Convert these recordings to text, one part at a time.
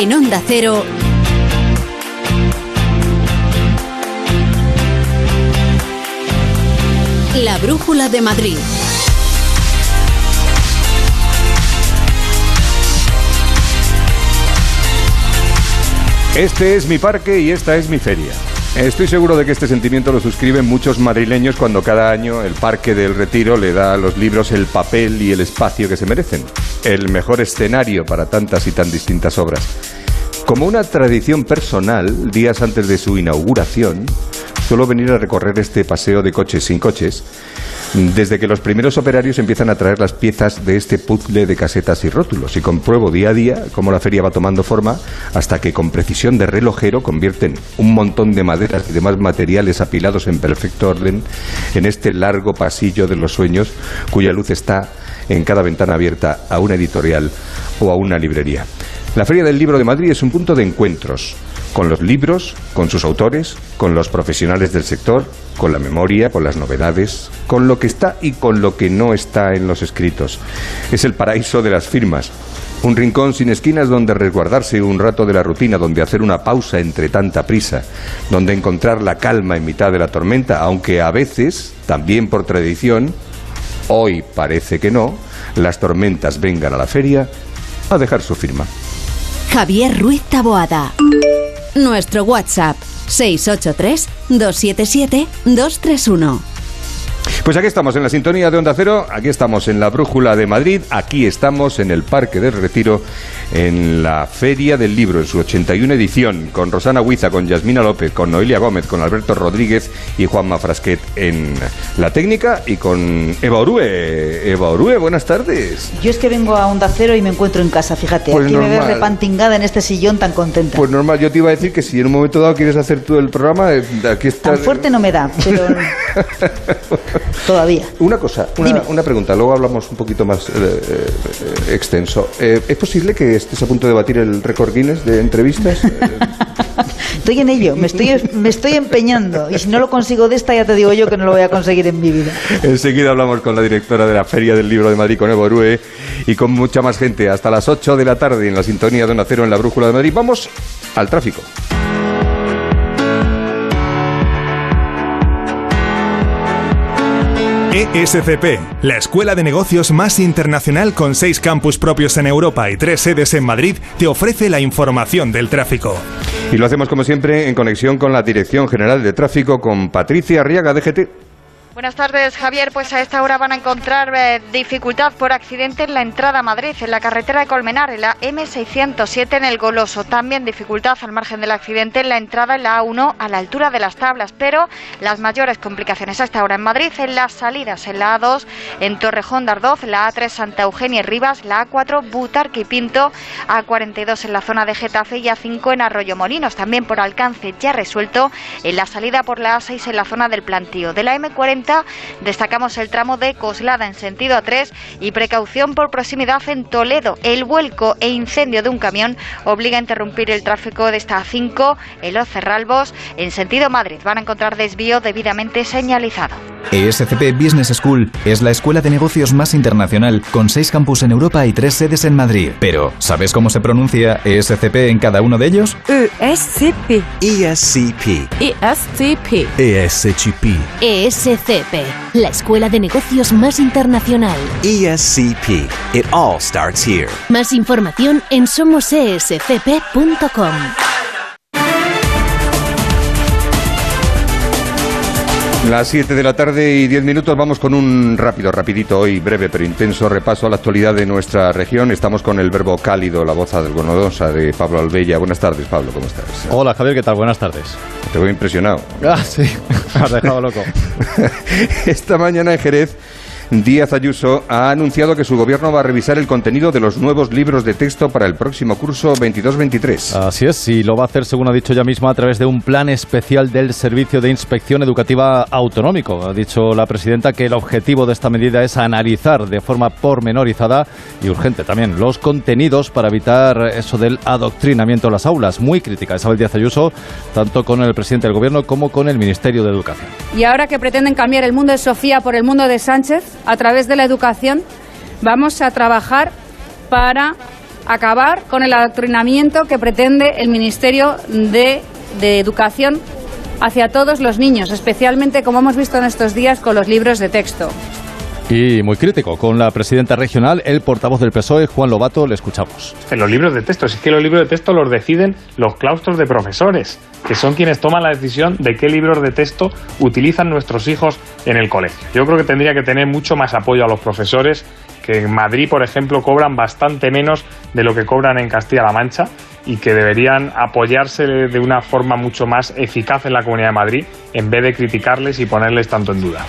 En Onda Cero. La Brújula de Madrid. Este es mi parque y esta es mi feria. Estoy seguro de que este sentimiento lo suscriben muchos madrileños cuando cada año el Parque del Retiro le da a los libros el papel y el espacio que se merecen. El mejor escenario para tantas y tan distintas obras. Como una tradición personal, días antes de su inauguración, suelo venir a recorrer este paseo de coches sin coches desde que los primeros operarios empiezan a traer las piezas de este puzzle de casetas y rótulos y compruebo día a día cómo la feria va tomando forma hasta que con precisión de relojero convierten un montón de maderas y demás materiales apilados en perfecto orden en este largo pasillo de los sueños cuya luz está en cada ventana abierta a una editorial o a una librería. La Feria del Libro de Madrid es un punto de encuentros con los libros, con sus autores, con los profesionales del sector, con la memoria, con las novedades, con lo que está y con lo que no está en los escritos. Es el paraíso de las firmas. Un rincón sin esquinas donde resguardarse un rato de la rutina, donde hacer una pausa entre tanta prisa, donde encontrar la calma en mitad de la tormenta, aunque a veces, también por tradición, hoy parece que no, las tormentas vengan a la feria a dejar su firma. Javier Ruiz Taboada. Nuestro WhatsApp 683-277-231. Pues aquí estamos en la sintonía de Onda Cero, aquí estamos en la Brújula de Madrid, aquí estamos en el Parque del Retiro, en la Feria del Libro, en su 81 edición, con Rosana Huiza, con Yasmina López, con Noelia Gómez, con Alberto Rodríguez y Juanma Frasquet en la técnica y con Eva Orue. Eva Orue, buenas tardes. Yo es que vengo a Onda Cero y me encuentro en casa, fíjate. Pues aquí me ves normal. repantingada en este sillón tan contenta. Pues normal, yo te iba a decir que si en un momento dado quieres hacer tú el programa, eh, aquí está. Tan fuerte no me da, pero todavía. Una cosa, una, pregunta, luego hablamos un poquito más eh, eh, extenso. Eh, ¿Es posible que estés a punto de batir el récord Guinness de entrevistas? Estoy en ello, me estoy, me estoy empeñando. Y si no lo consigo de esta, ya te digo yo que no lo voy a conseguir en mi vida. Enseguida hablamos con la directora de la Feria del Libro de Madrid, con Evo Orue, y con mucha más gente. Hasta las 8 de la tarde en la sintonía de Onda Cero en la Brújula de Madrid. Vamos al tráfico. ESCP, la escuela de negocios más internacional con seis campus propios en Europa y tres sedes en Madrid, te ofrece la información del tráfico. Y lo hacemos como siempre en conexión con la Dirección General de Tráfico, con Patricia Arriaga, DGT. Buenas tardes, Javier. Pues a esta hora van a encontrar eh, dificultad por accidente en la entrada a Madrid, en la carretera de Colmenar, en la M607 en el Goloso. También dificultad al margen del accidente en la entrada en la A1 a la altura de las tablas. Pero las mayores complicaciones a esta hora en Madrid, en las salidas, en la A2, en Torrejón de Ardoz, la A3 Santa Eugenia y Rivas, la A4 Butarque y Pinto, A42 en la zona de Getafe y A5 en Arroyo Molinos. También por alcance ya resuelto en la salida por la A6 en la zona del plantío. De la M40 destacamos el tramo de Coslada en sentido A3 y precaución por proximidad en Toledo. El vuelco e incendio de un camión obliga a interrumpir el tráfico de esta A5 en Los Cerralbos en sentido Madrid. Van a encontrar desvío debidamente señalizado. ESCP Business School es la escuela de negocios más internacional, con seis campus en Europa y tres sedes en Madrid. Pero, ¿sabes cómo se pronuncia ESCP en cada uno de ellos? ESCP. ESCP. ESCP. ESCP. ESCP, la escuela de negocios más internacional. ESCP. It all starts here. Más información en somosescp.com. Las 7 de la tarde y 10 minutos vamos con un rápido, rapidito hoy, breve pero intenso repaso a la actualidad de nuestra región. Estamos con el verbo cálido, la voz algodonosa de Pablo Albella. Buenas tardes, Pablo, ¿cómo estás? Hola Javier, ¿qué tal? Buenas tardes. Te veo impresionado. Ah, sí, me has dejado loco. Esta mañana en Jerez, Díaz Ayuso ha anunciado que su gobierno va a revisar el contenido de los nuevos libros de texto para el próximo curso 22-23. Así es, y lo va a hacer, según ha dicho ella misma, a través de un plan especial del Servicio de Inspección Educativa Autonómico. Ha dicho la presidenta que el objetivo de esta medida es analizar de forma pormenorizada y urgente también los contenidos para evitar eso del adoctrinamiento en las aulas. Muy crítica Isabel Díaz Ayuso, tanto con el presidente del gobierno como con el Ministerio de Educación. Y ahora que pretenden cambiar el mundo de Sofía por el mundo de Sánchez, a través de la educación, vamos a trabajar para acabar con el adoctrinamiento que pretende el Ministerio de, de Educación hacia todos los niños, especialmente como hemos visto en estos días con los libros de texto. Y muy crítico con la presidenta regional, el portavoz del PSOE, Juan Lobato, le escuchamos. En los libros de texto, es que los libros de texto los deciden los claustros de profesores, que son quienes toman la decisión de qué libros de texto utilizan nuestros hijos en el colegio. Yo creo que tendría que tener mucho más apoyo a los profesores, que en Madrid, por ejemplo, cobran bastante menos de lo que cobran en Castilla-La Mancha y que deberían apoyarse de una forma mucho más eficaz en la Comunidad de Madrid en vez de criticarles y ponerles tanto en duda.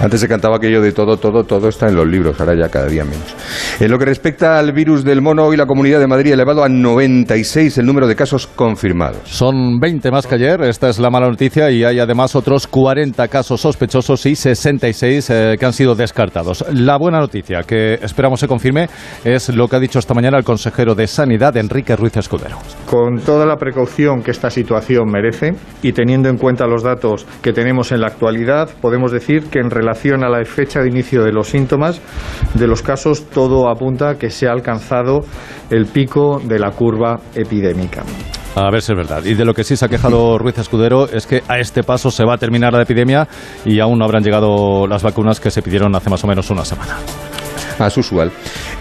Antes se cantaba aquello de todo, todo, todo está en los libros, ahora ya cada día menos. En lo que respecta al virus del mono, hoy la Comunidad de Madrid ha elevado a 96 el número de casos confirmados. Son 20 más que ayer, esta es la mala noticia, y hay además otros 40 casos sospechosos y 66 eh, que han sido descartados. La buena noticia, que esperamos se confirme, es lo que ha dicho esta mañana el consejero de Sanidad, Enrique Ruiz Escudero. Con toda la precaución que esta situación merece y teniendo en cuenta los datos que tenemos en la actualidad, podemos decir que en relación a la fecha de inicio de los síntomas de los casos, todo apunta a que se ha alcanzado el pico de la curva epidémica. A ver si es verdad. Y de lo que sí se ha quejado Ruiz Escudero es que a este paso se va a terminar la epidemia y aún no habrán llegado las vacunas que se pidieron hace más o menos una semana. Más usual.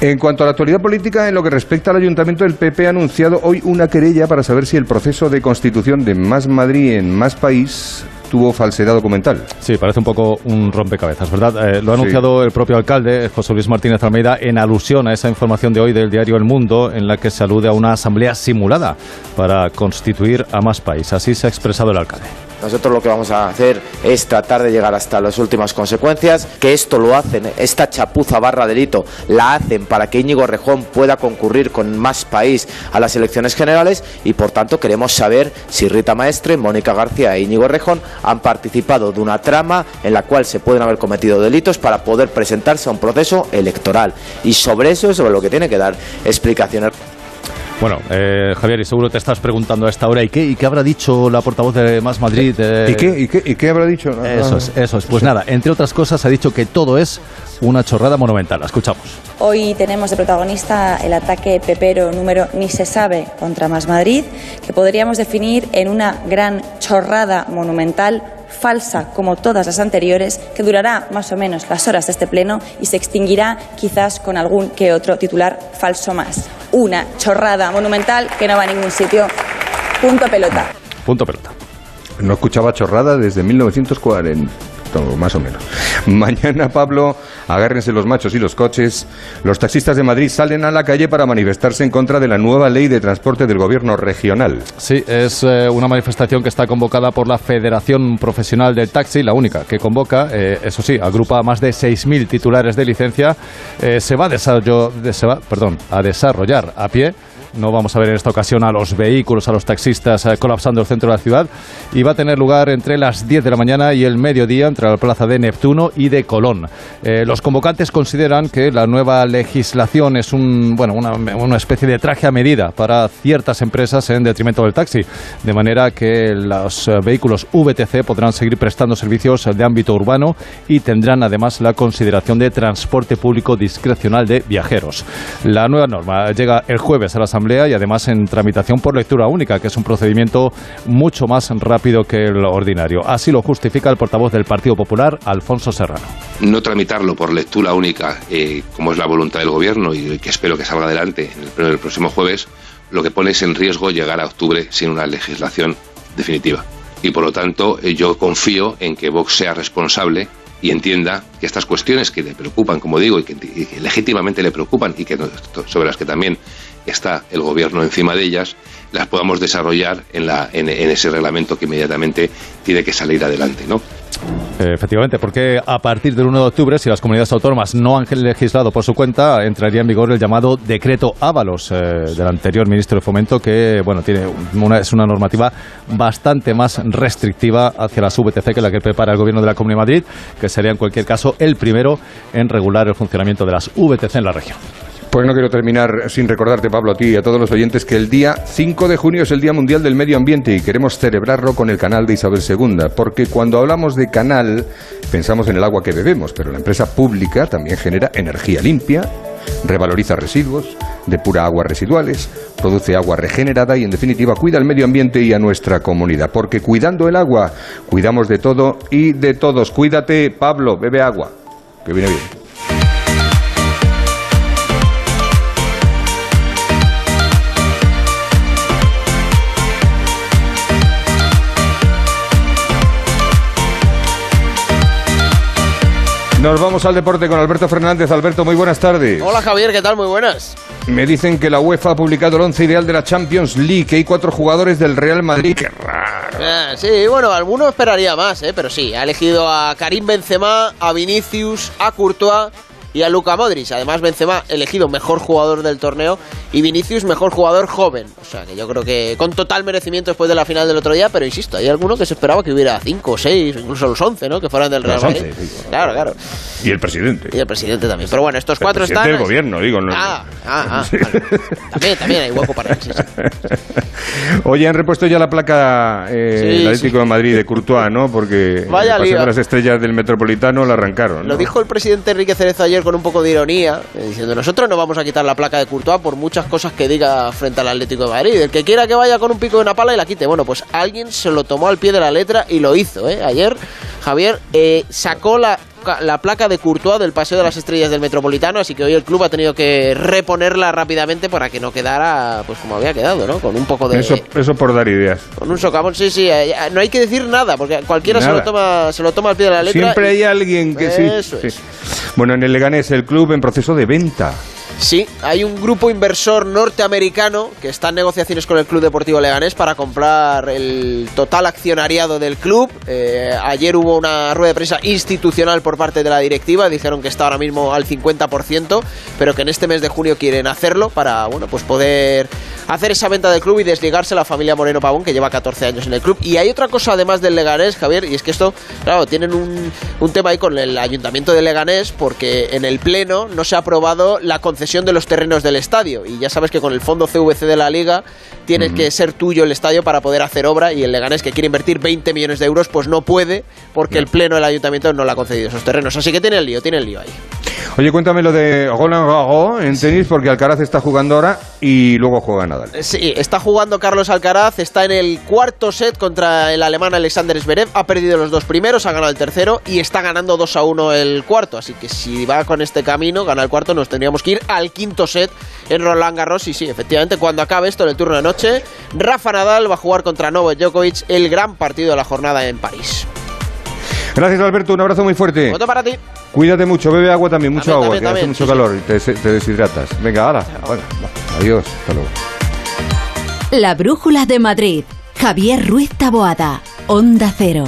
En cuanto a la actualidad política, en lo que respecta al ayuntamiento, el PP ha anunciado hoy una querella para saber si el proceso de constitución de Más Madrid en Más País tuvo falsedad documental. Sí, parece un poco un rompecabezas, ¿verdad? Eh, lo ha anunciado el propio alcalde, José Luis Martínez Almeida, en alusión a esa información de hoy del diario El Mundo, en la que se alude a una asamblea simulada para constituir a más país. Así se ha expresado el alcalde. Nosotros lo que vamos a hacer es tratar de llegar hasta las últimas consecuencias, que esto lo hacen, esta chapuza barra delito, la hacen para que Íñigo Rejón pueda concurrir con más país a las elecciones generales y por tanto queremos saber si Rita Maestre, Mónica García e Íñigo Rejón han participado de una trama en la cual se pueden haber cometido delitos para poder presentarse a un proceso electoral. Y sobre eso es sobre lo que tiene que dar explicaciones. Bueno, eh, Javier, y seguro te estás preguntando a esta hora, ¿y qué, y qué habrá dicho la portavoz de Más Madrid? Eh? ¿Y, qué, y, qué, ¿Y qué habrá dicho? Eso es, eso es. Pues nada, entre otras cosas ha dicho que todo es una chorrada monumental. La escuchamos. Hoy tenemos de protagonista el ataque pepero número ni se sabe contra Más Madrid, que podríamos definir en una gran chorrada monumental falsa como todas las anteriores, que durará más o menos las horas de este pleno y se extinguirá quizás con algún que otro titular falso más. Una chorrada monumental que no va a ningún sitio. Punto pelota. Punto pelota. No escuchaba chorrada desde 1940 más o menos. Mañana, Pablo, agárrense los machos y los coches. Los taxistas de Madrid salen a la calle para manifestarse en contra de la nueva ley de transporte del gobierno regional. Sí, es eh, una manifestación que está convocada por la Federación Profesional del Taxi, la única que convoca, eh, eso sí, agrupa a más de 6.000 titulares de licencia. Eh, se va, a desarrollo, de, se va perdón, a desarrollar a pie no vamos a ver en esta ocasión a los vehículos, a los taxistas eh, colapsando el centro de la ciudad. Y va a tener lugar entre las 10 de la mañana y el mediodía entre la plaza de Neptuno y de Colón. Eh, los convocantes consideran que la nueva legislación es una, una especie de traje a medida para ciertas empresas en detrimento del taxi, de manera que los eh, vehículos VTC podrán seguir prestando servicios de ámbito urbano y tendrán además la consideración de transporte público discrecional de viajeros. La nueva norma llega el jueves a la Y además en tramitación por lectura única, que es un procedimiento mucho más rápido que el ordinario. Así lo justifica el portavoz del Partido Popular, Alfonso Serrano. No tramitarlo por lectura única, eh, como es la voluntad del Gobierno y que espero que salga adelante en el pleno próximo jueves, lo que pone es en riesgo llegar a octubre sin una legislación definitiva. Y por lo tanto, eh, yo confío en que Vox sea responsable y entienda que estas cuestiones que le preocupan, como digo, y que, y que legítimamente le preocupan y que sobre las que también está el gobierno encima de ellas, las podamos desarrollar en, la, en, ese reglamento que inmediatamente tiene que salir adelante, ¿no? Efectivamente, porque a partir del 1 de octubre, si las comunidades autónomas no han legislado por su cuenta, entraría en vigor el llamado decreto Ábalos eh, del anterior ministro de Fomento, que bueno tiene una, es una normativa bastante más restrictiva hacia las VTC que la que prepara el gobierno de la Comunidad de Madrid, que sería en cualquier caso el primero en regular el funcionamiento de las VTC en la región. Pues no quiero terminar sin recordarte, Pablo, a ti y a todos los oyentes que el día 5 de junio es el Día Mundial del Medio Ambiente y queremos celebrarlo con el canal de Isabel II, porque cuando hablamos de canal pensamos en el agua que bebemos, pero la empresa pública también genera energía limpia, revaloriza residuos, depura aguas residuales, produce agua regenerada y en definitiva cuida el medio ambiente y a nuestra comunidad. Porque cuidando el agua, cuidamos de todo y de todos. Cuídate, Pablo, bebe agua, que viene bien. Nos vamos al deporte con Alberto Fernández. Alberto, muy buenas tardes. Hola Javier, ¿qué tal? Muy buenas. Me dicen que la UEFA ha publicado el once ideal de la Champions League, que hay cuatro jugadores del Real Madrid. Qué raro. Eh, sí, bueno, alguno esperaría más, ¿eh? pero sí, ha elegido a Karim Benzema, a Vinicius, a Courtois y a Luka Modric. Además, Benzema elegido mejor jugador del torneo y Vinicius mejor jugador joven. O sea, que yo creo que con total merecimiento después de la final del otro día, pero insisto, hay alguno que se esperaba que hubiera 5 o 6, incluso los 11, ¿no? Que fueran del Real Madrid. Claro, claro. Y el presidente. Y el presidente también. Pero bueno, estos El cuatro están... del gobierno, digo. No, Ah, ah, ah, vale. También, también hay hueco para él, sí, sí. Oye, han repuesto ya la placa eh, el Atlético de Madrid de Courtois, ¿no? Porque Vaya el paseo lío. de las estrellas del Metropolitano la arrancaron. Lo dijo el presidente Enrique Cerezo ayer con un poco de ironía, eh, diciendo nosotros no vamos a quitar la placa de Courtois por muchas cosas que diga frente al Atlético de Madrid. El que quiera que vaya con un pico de una pala y la quite. Bueno, pues alguien se lo tomó al pie de la letra y lo hizo. ¿eh? Ayer Javier eh, sacó la, la placa de Courtois del Paseo de las Estrellas del Metropolitano, así que hoy el club ha tenido que reponerla rápidamente para que no quedara pues como había quedado, ¿no? Con un poco de... Eso, eso por dar ideas. Con un socavón, sí, sí, eh, no hay que decir nada, porque cualquiera se lo, toma, se lo toma al pie de la letra. Siempre y- hay alguien que sí. Eso sí. es. Bueno, en el Leganés, el club en proceso de venta. Sí, hay un grupo inversor norteamericano que está en negociaciones con el Club Deportivo Leganés para comprar el total accionariado del club. Eh, ayer hubo una rueda de prensa institucional por parte de la directiva, dijeron que está ahora mismo al 50%, pero que en este mes de junio quieren hacerlo para bueno, pues poder hacer esa venta del club y desligarse la familia Moreno Pavón que lleva 14 años en el club. Y hay otra cosa además del Leganés, Javier, y es que esto, claro, tienen un, un tema ahí con el ayuntamiento de Leganés porque en el pleno no se ha aprobado la concesión de los terrenos del estadio y ya sabes que con el fondo CVC de la liga tiene que ser tuyo el estadio para poder hacer obra y el Leganés que quiere invertir 20 millones de euros pues no puede porque el pleno del ayuntamiento no le ha concedido esos terrenos. Así que tiene el lío, tiene el lío ahí. Oye, cuéntame lo de Roland Garros en tenis, porque Alcaraz está jugando ahora y luego juega Nadal. Sí, está jugando Carlos Alcaraz, está en el cuarto set contra el alemán Alexander Zverev, ha perdido los dos primeros, ha ganado el tercero y está ganando 2 a 1 el cuarto, así que si va con este camino, gana el cuarto, nos tendríamos que ir al quinto set en Roland Garros y sí, efectivamente, cuando acabe esto en el turno de noche, Rafa Nadal va a jugar contra Novak Djokovic el gran partido de la jornada en París. Gracias, Alberto. Un abrazo muy fuerte. Otro para ti. Cuídate mucho, bebe agua también, mucho También, agua, también, que hace mucho sí, calor y te, te deshidratas. Venga, ahora. Bueno, adiós. Hasta luego. La Brújula de Madrid. Javier Ruiz Taboada. Onda Cero.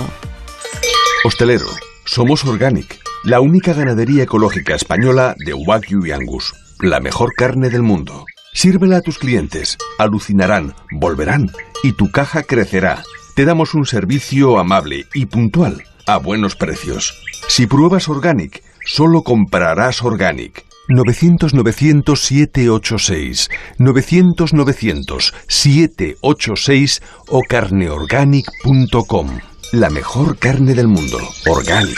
Hostelero, somos Organic, la única ganadería ecológica española de Wagyu y Angus, la mejor carne del mundo. Sírvela a tus clientes, alucinarán, volverán y tu caja crecerá. Te damos un servicio amable y puntual, a buenos precios. Si pruebas Organic, solo comprarás Organic. 900-900-786, 900-900-786 o carneorganic.com. La mejor carne del mundo. Organic.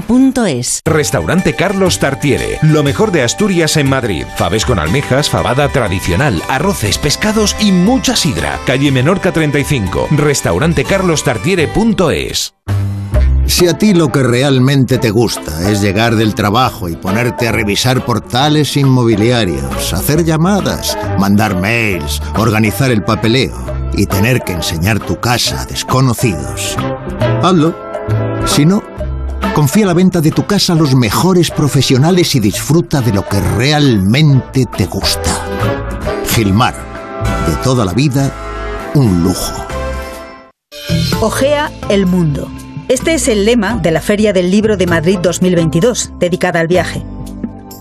duchamanía.es. Restaurante Carlos Tartiere, lo mejor de Asturias en Madrid. Faves con almejas, fabada tradicional, arroces, pescados y mucha sidra. Calle Menorca 35, restaurantecarlostartiere.es. Si a ti lo que realmente te gusta es llegar del trabajo y ponerte a revisar portales inmobiliarios, hacer llamadas, mandar mails, organizar el papeleo y tener que enseñar tu casa a desconocidos, hazlo. Si no, confía la venta de tu casa a los mejores profesionales y disfruta de lo que realmente te gusta. Gilmar, de toda la vida, un lujo. Ojea el mundo. Este es el lema de la Feria del Libro de Madrid 2022, dedicada al viaje.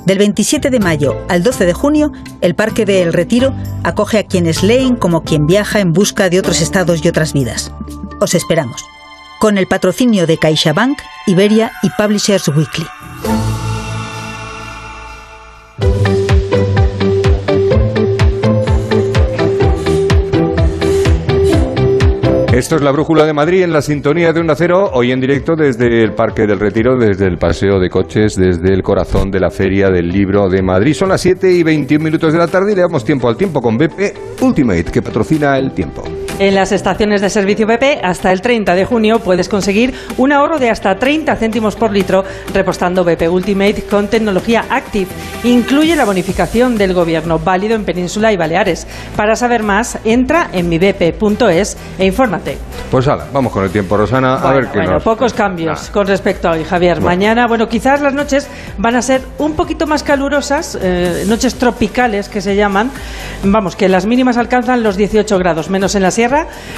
Del 27 de mayo al 12 de junio, el Parque de El Retiro acoge a quienes leen como quien viaja en busca de otros estados y otras vidas. Os esperamos. Con el patrocinio de CaixaBank, Iberia y Publishers Weekly. Esto es la Brújula de Madrid en la sintonía de un acero, hoy en directo desde el Parque del Retiro, desde el Paseo de Coches, desde el corazón de la Feria del Libro de Madrid. Son las 7 y 21 minutos de la tarde y le damos tiempo al tiempo con BP Ultimate, que patrocina el tiempo. En las estaciones de servicio BP, hasta el 30 de junio puedes conseguir un ahorro de hasta 30 céntimos por litro repostando BP Ultimate con tecnología Active. Incluye la bonificación del gobierno, válido en Península y Baleares. Para saber más, entra en mibp.es e infórmate. Pues hala, vamos con el tiempo, Rosana, a ver qué Bueno, nos... pocos cambios con respecto a hoy, Javier. Mañana, bueno, quizás las noches van a ser un poquito más calurosas, eh, noches tropicales que se llaman. Vamos, que las mínimas alcanzan los 18 grados, menos en la sierra,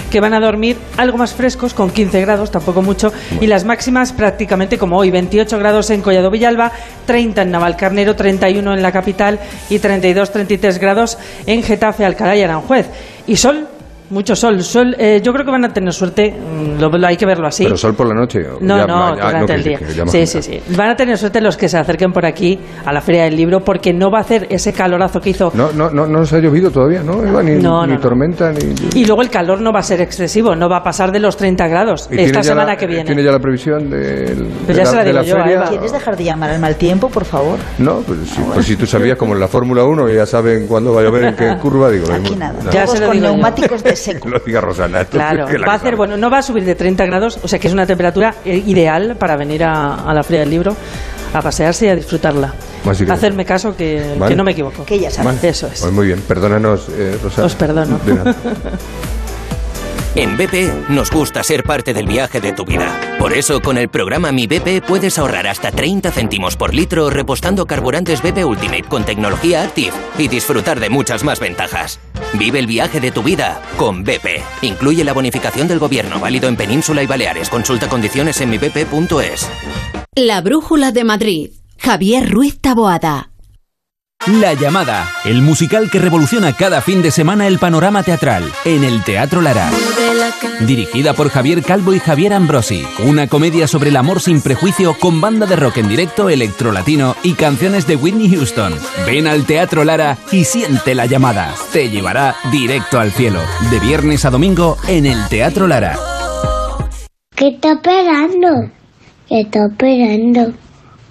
que van a dormir algo más frescos, con 15 grados, tampoco mucho, y las máximas prácticamente como hoy, 28 grados en Collado Villalba, 30 en Navalcarnero, 31 en la capital y 32-33 grados en Getafe, Alcalá y Aranjuez. Y sol, mucho sol. sol eh, yo creo que van a tener suerte, mm, lo, lo hay que verlo así. Pero sol por la noche. No, ya- no, ya- durante que- el día. que Sí, sí, sí. Van a tener suerte los que se acerquen por aquí a la Feria del Libro porque no va a hacer ese calorazo que hizo. No, no, no, no nos ha llovido todavía, ¿no? Eva? Ni, No, ni no, no. tormenta, ni... Y luego el calor no va a ser excesivo, no va a pasar de los 30 grados ¿Y tiene esta semana la- que viene. ¿Tiene ya la previsión del- Pues de ya se la de digo yo feria? Eva. ¿Quieres dejar de llamar al mal tiempo, por favor? No, pues, si, pues si tú sabías como en la Fórmula 1 que ya saben cuándo va a llover en qué curva, digo. Aquí nada. Ya se lo con digo neumáticos de seco. Lo diga Rosana. tú, Claro, que la va a hacer, bueno, no va a subir de 30 grados, o sea que es una temperatura eh, ideal para venir a, a la Feria del Libro a pasearse y a disfrutarla. Hacerme caso que, Vale. que no me equivoco. Que ya Vale. Eso es. Pues muy bien, perdónanos, eh, Rosana. Os perdono. En BP nos gusta ser parte del viaje de tu vida. Por eso, con el programa Mi BP puedes ahorrar hasta 30 céntimos por litro repostando carburantes BP Ultimate con tecnología Active y disfrutar de muchas más ventajas. Vive el viaje de tu vida con BP. Incluye la bonificación del gobierno válido en Península y Baleares. Consulta condiciones en mibp.es. La Brújula de Madrid. Javier Ruiz Taboada. La llamada, el musical que revoluciona cada fin de semana el panorama teatral en el Teatro Lara. Dirigida por Javier Calvo y Javier Ambrosi, una comedia sobre el amor sin prejuicio con banda de rock en directo, electrolatino y canciones de Whitney Houston. Ven al Teatro Lara y siente la llamada. Te llevará directo al cielo. De viernes a domingo en el Teatro Lara. ¿Qué está esperando? ¿Qué está esperando?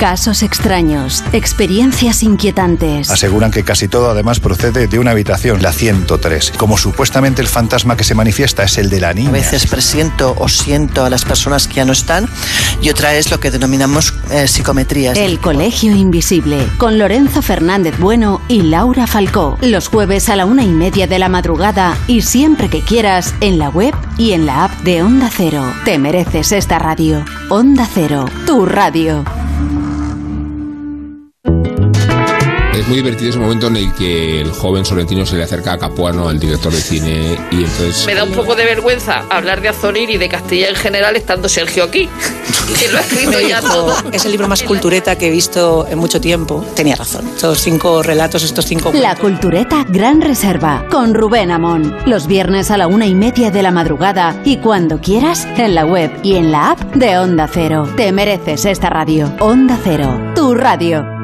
Casos extraños, experiencias inquietantes. Aseguran que casi todo además procede de una habitación, la 103. Como supuestamente el fantasma que se manifiesta es el de la niña. A veces presiento o siento a las personas que ya no están y otra es lo que denominamos eh, psicometrías. El Colegio Invisible, con Lorenzo Fernández Bueno y Laura Falcó. Los jueves a la una y media de la madrugada y siempre que quieras en la web y en la app de Onda Cero. Te mereces esta radio. Onda Cero, tu radio. Es muy divertido ese momento en el que el joven Sorrentino se le acerca a Capuano, al director de cine, y entonces... Me da un poco de vergüenza hablar de Azonir y de Castilla en general estando Sergio aquí, que lo ha escrito ya todo. Es el libro más cultureta que he visto en mucho tiempo. Tenía razón. Estos cinco relatos, estos cinco La Cultureta Gran Reserva, con Rubén Amón. Los viernes a la una y media de la madrugada y cuando quieras en la web y en la app de Onda Cero. Te mereces esta radio. Onda Cero, tu radio.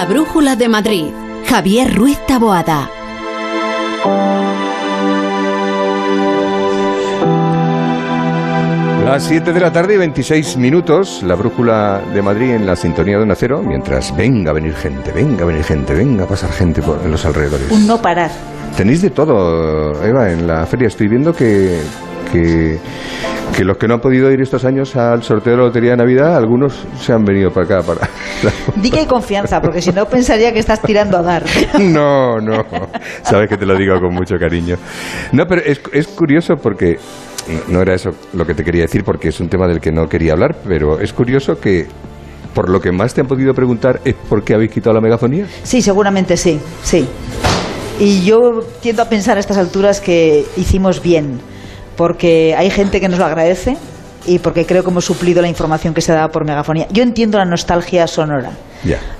La Brújula de Madrid. Javier Ruiz Taboada. Las 7 de la tarde y 26 minutos, la brújula de Madrid en la sintonía de un acero, mientras venga a venir gente, venga a venir gente, venga a pasar gente por, en los alrededores. Un no parar. Tenéis de todo, Eva, en la feria. Estoy viendo que, que, que los que no han podido ir estos años al sorteo de la Lotería de Navidad, algunos se han venido para acá. Para... Di que hay confianza, porque si no pensaría que estás tirando a dar. No, no. Sabes que te lo digo con mucho cariño. No, pero es, es curioso porque no, no era eso lo que te quería decir, porque es un tema del que no quería hablar, pero es curioso que por lo que más te han podido preguntar es por qué habéis quitado la megafonía. Sí, seguramente sí, sí. Y yo tiendo a pensar a estas alturas que hicimos bien, porque hay gente que nos lo agradece y porque creo que hemos suplido la información que se daba por megafonía. Yo entiendo la nostalgia sonora.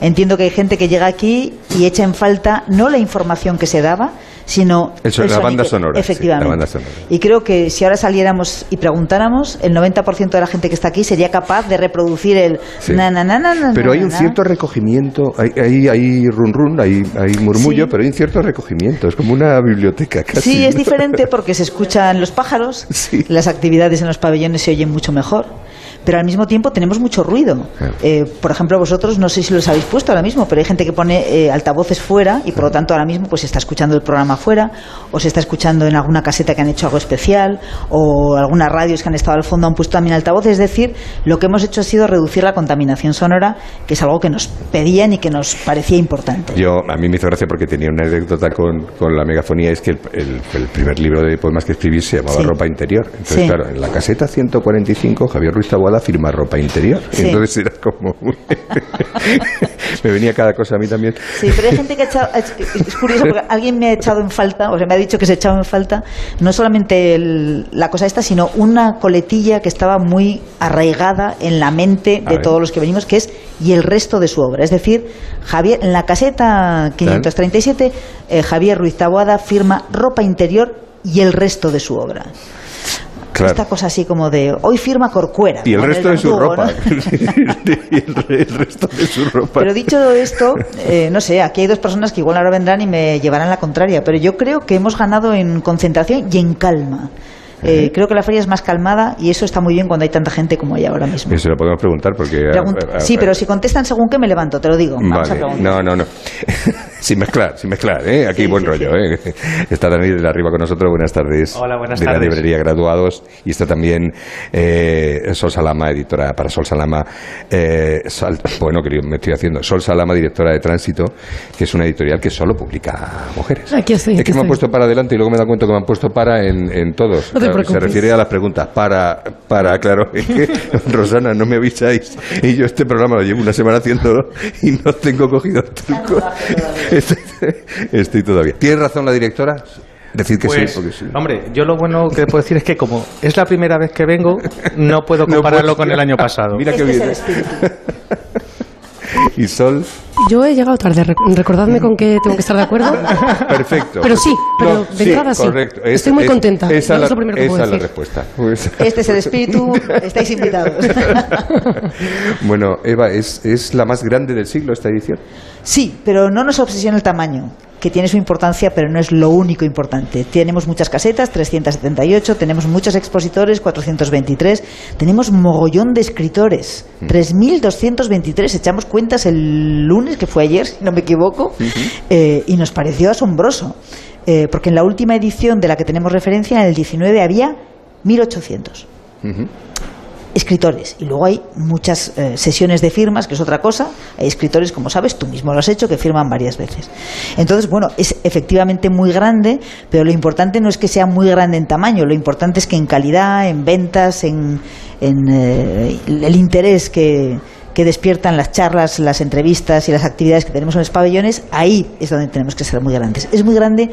Entiendo que hay gente que llega aquí y echa en falta no la información que se daba, sino El so- el la banda sonora. sí, Efectivamente. la banda sonora. Y creo que si ahora saliéramos y preguntáramos, el 90% de la gente que está aquí sería capaz de reproducir el Sí. na na na na na Pero na, hay un cierto recogimiento, hay, hay, hay run run, hay, hay murmullo, Sí. pero hay un cierto recogimiento, es como una biblioteca casi. Sí, es diferente porque se escuchan los pájaros, las actividades en los pabellones se oyen mucho mejor, pero al mismo tiempo tenemos mucho ruido. Eh, por ejemplo, vosotros no sé si los habéis puesto ahora mismo, pero hay gente que pone eh, altavoces fuera y por lo tanto ahora mismo pues se está escuchando el programa fuera o se está escuchando en alguna caseta que han hecho algo especial o algunas radios que han estado al fondo han puesto también altavoces. Es decir, lo que hemos hecho ha sido reducir la contaminación sonora, que es algo que nos pedían y que nos parecía importante. Yo, a mí me hizo gracia porque tenía una anécdota con, con la megafonía, es que el, el- el primer libro de poemas que escribí se llamaba Sí. Ropa Interior. Entonces, Sí. claro, en la caseta 145, Javier Ruiz Taboada firma Ropa Interior. Sí. Entonces era como... me venía cada cosa a mí también. Sí, pero hay gente que ha echado, es curioso porque alguien me ha echado en falta, o sea, me ha dicho que se ha echado en falta no solamente el- la cosa esta, sino una coletilla que estaba muy arraigada en la mente A de todos los que venimos, que es y el resto de su obra. Es decir, Javier, en la caseta 537, eh, Javier Ruiz Taboada firma ropa interior y el resto de su obra. Claro. Esta cosa así como de hoy firma Corcuera. Y el resto de su ropa. ¿no? y el, re- el resto de su ropa. Pero dicho esto, eh, no sé, aquí hay dos personas que igual ahora vendrán y me llevarán la contraria, pero yo creo que hemos ganado en concentración y en calma. Eh, creo que la feria es más calmada y eso está muy bien cuando hay tanta gente como hay ahora mismo. Eso lo podemos preguntar porque... Pregun- a- a- sí, pero si contestan según qué me levanto, te lo digo. Vamos a no, no, no. Sin mezclar, sin mezclar, ¿eh? Aquí buen rollo, ¿eh? Está Daniel de arriba con nosotros, buenas tardes. Hola, buenas de tardes. la librería Graduados. Y está también eh, Sol Salama, editora para Sol Salama. eh, Sal- bueno, que me estoy haciendo. Sol Salama, directora de Tránsito, que es una editorial que solo publica mujeres. Aquí estoy. es aquí que me han puesto para adelante y luego me he dado cuenta que me han puesto para en, en todos. No te Claro, Se refiere a las preguntas. Para, para, claro. Es que, Rosana, no me avisáis. Y yo este programa lo llevo una semana haciéndolo y no tengo cogido el truco. Estoy, estoy todavía. ¿Tiene razón la directora? Decir que Pues, sí, porque sí. Hombre, yo lo bueno que puedo decir es que como es la primera vez que vengo, no puedo No compararlo con el año pasado. Mira qué bien. Y Sol, Yo he llegado tarde, rec- recordadme con que tengo que estar de acuerdo. perfecto. Pero sí, pero No, de entrada sí. correcto. Es- Estoy muy es- contenta. Esa, Es la, lo primero que esa puedo es la decir. respuesta. Pues- Este es el espíritu, estáis invitados. bueno, Eva, ¿es, ¿es la más grande del siglo esta edición? Sí, pero no nos obsesiona el tamaño, que tiene su importancia, pero no es lo único importante. Tenemos muchas casetas, 378, tenemos muchos expositores, 423, tenemos mogollón de escritores, 3.223, echamos cuentas el lunes, que fue ayer, si no me equivoco, eh, y nos pareció asombroso, eh, porque en la última edición de la que tenemos referencia, en el 19, había 1.800. escritores. Y luego hay muchas eh, sesiones de firmas, que es otra cosa. Hay escritores, como sabes, tú mismo lo has hecho, que firman varias veces. Entonces, bueno, es efectivamente muy grande, pero lo importante no es que sea muy grande en tamaño, lo importante es que en calidad, en ventas, en, en eh, el interés que que despiertan las charlas, las entrevistas y las actividades que tenemos en los pabellones, ahí es donde tenemos que ser muy grandes. Es muy grande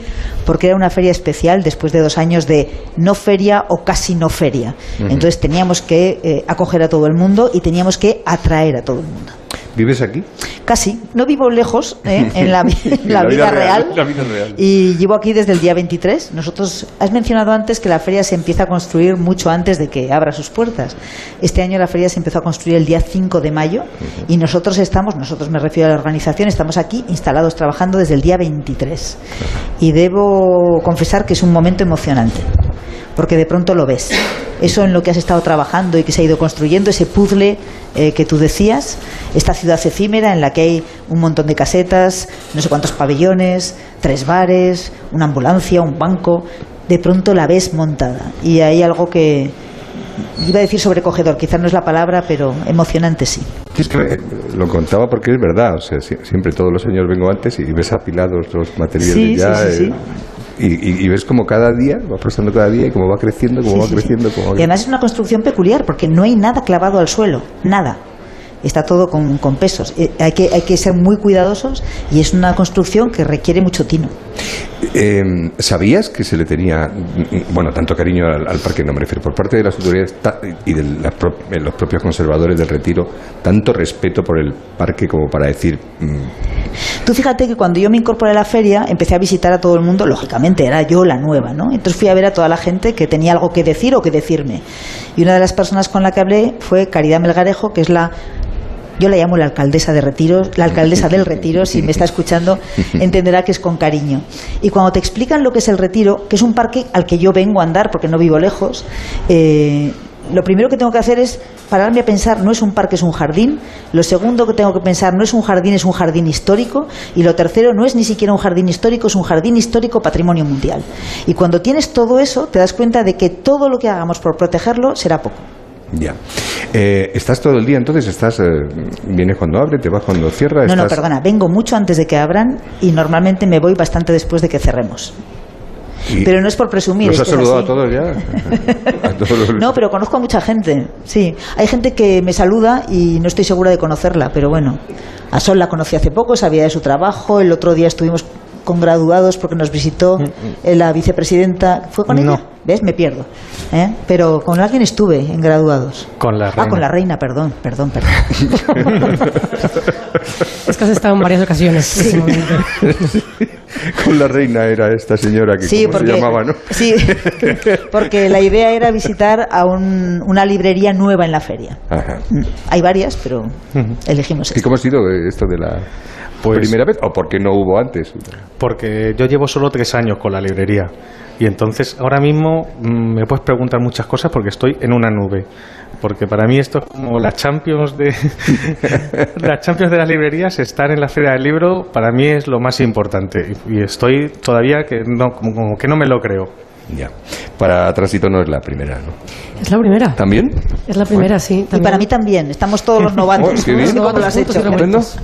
porque era una feria especial después de dos años de no feria o casi no feria. Entonces teníamos que eh, acoger a todo el mundo y teníamos que atraer a todo el mundo. ¿Vives aquí? Casi. No vivo lejos ¿eh? en, la, vida, real, La vida real. Y llevo aquí desde el día 23. Nosotros, has mencionado antes que la feria se empieza a construir mucho antes de que abra sus puertas. Este año la feria se empezó a construir el día 5 de mayo y nosotros estamos, nosotros me refiero a la organización, estamos aquí instalados trabajando desde el día 23. Y debo confesar que es un momento emocionante porque de pronto lo ves. Eso en lo que has estado trabajando y que se ha ido construyendo, ese puzzle eh, que tú decías, esta ciudad efímera en la que hay un montón de casetas, no sé cuántos pabellones, tres bares, una ambulancia, un banco, de pronto la ves montada. Y hay algo que, iba a decir sobrecogedor, quizás no es la palabra, pero emocionante sí. Es que eh, lo contaba porque es verdad, o sea, siempre todos los años vengo antes y ves apilados los materiales ya. Sí, sí, sí. Y, ves como cada día, va progresando cada día y cómo va creciendo, cómo va creciendo. Cómo Y además es una construcción peculiar porque no hay nada clavado al suelo, nada está todo con, pesos. Eh, hay, que, hay que ser muy cuidadosos y es una construcción que requiere mucho tino. Eh, ¿Sabías que se le tenía, bueno, tanto cariño al, parque, no me refiero, por parte de las autoridades y de eh, los propios conservadores del retiro, tanto respeto por el parque como para decir... Mm? Tú fíjate que cuando yo me incorporé a la feria, empecé a visitar a todo el mundo, lógicamente era yo la nueva, ¿no? Entonces fui a ver a toda la gente que tenía algo que decir o que decirme. Y una de las personas con la que hablé fue Caridad Melgarejo, que es la yo la llamo la alcaldesa de Retiro, la alcaldesa del Retiro, si me está escuchando, entenderá que es con cariño. Y cuando te explican lo que es el Retiro, que es un parque al que yo vengo a andar porque no vivo lejos, eh, lo primero que tengo que hacer es pararme a pensar, no es un parque, es un jardín. Lo segundo que tengo que pensar, no es un jardín, es un jardín histórico. Y lo tercero, no es ni siquiera un jardín histórico, es un jardín histórico patrimonio mundial. Y cuando tienes todo eso, te das cuenta de que todo lo que hagamos por protegerlo será poco. Ya. Eh, ¿Estás todo el día entonces? estás eh, ¿Vienes cuando abre? ¿Te vas cuando cierra? No, no, perdona. Vengo mucho antes de que abran y normalmente me voy bastante después de que cerremos. Pero no es por presumir. ¿Los has saludado a todos ya? No, pero conozco a mucha gente. Sí, hay gente que me saluda y no estoy segura de conocerla, pero bueno. A Sol la conocí hace poco, sabía de su trabajo. El otro día estuvimos con graduados porque nos visitó mm, mm. la vicepresidenta. ¿Fue con ella? ¿Ves? Me pierdo. ¿eh? Pero con alguien estuve en graduados. Con la reina. Ah, con la reina, perdón, perdón, perdón. es que has estado en varias ocasiones. Sí. con la reina era esta señora que se llamaba, ¿no? Sí, porque la idea era visitar a una librería nueva en la feria. Mm, hay varias, pero elegimos esta. ¿Y cómo ha sido esto de la pues, primera vez o por qué no hubo antes? Porque yo llevo solo tres años con la librería y entonces ahora mismo mm, me puedes preguntar muchas cosas porque estoy en una nube. Porque para mí esto es como las Champions de las Champions de las librerías, estar en la feria del libro para mí es lo más importante y estoy todavía que no como que no me lo creo. Ya. Para Tránsito no es la primera, ¿no? Es la primera. ¿También? Es la primera, sí. Y para mí también. Estamos todos los novatos. ¿Cómo lo has hecho?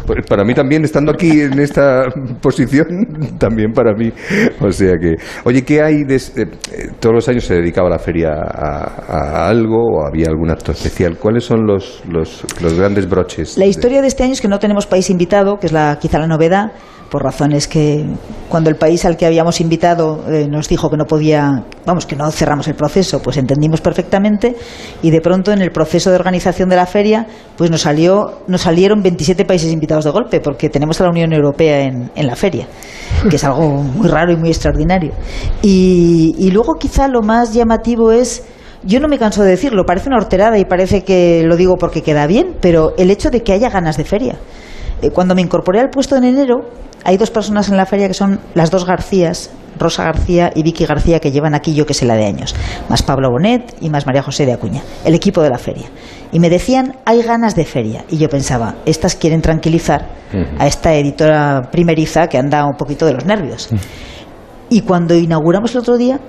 Pues para mí también, estando aquí en esta posición, también para mí. O sea que... Oye, ¿qué hay de... Eh, todos los años se dedicaba la feria a, algo o había algún acto especial. ¿Cuáles son los, los, los grandes broches? La historia de este año es que no tenemos país invitado, que es la quizá la novedad por razones que cuando el país al que habíamos invitado eh, nos dijo que no podía, vamos, que no cerramos el proceso, pues entendimos perfectamente y de pronto en el proceso de organización de la feria, pues nos salió, nos salieron 27 países invitados de golpe, porque tenemos a la Unión Europea en, en la feria, que es algo muy raro y muy extraordinario. Y, y luego quizá lo más llamativo es yo no me canso de decirlo, parece una horterada y parece que lo digo porque queda bien, pero el hecho de que haya ganas de feria. Eh, cuando me incorporé al puesto en enero, hay dos personas en la feria que son las dos Garcías, Rosa García y Vicky García, que llevan aquí yo que sé la de años, más Pablo Bonet y más María José de Acuña, el equipo de la feria. Y me decían, hay ganas de feria. Y yo pensaba, estas quieren tranquilizar a esta editora primeriza que anda un poquito de los nervios. Y cuando inauguramos el otro día,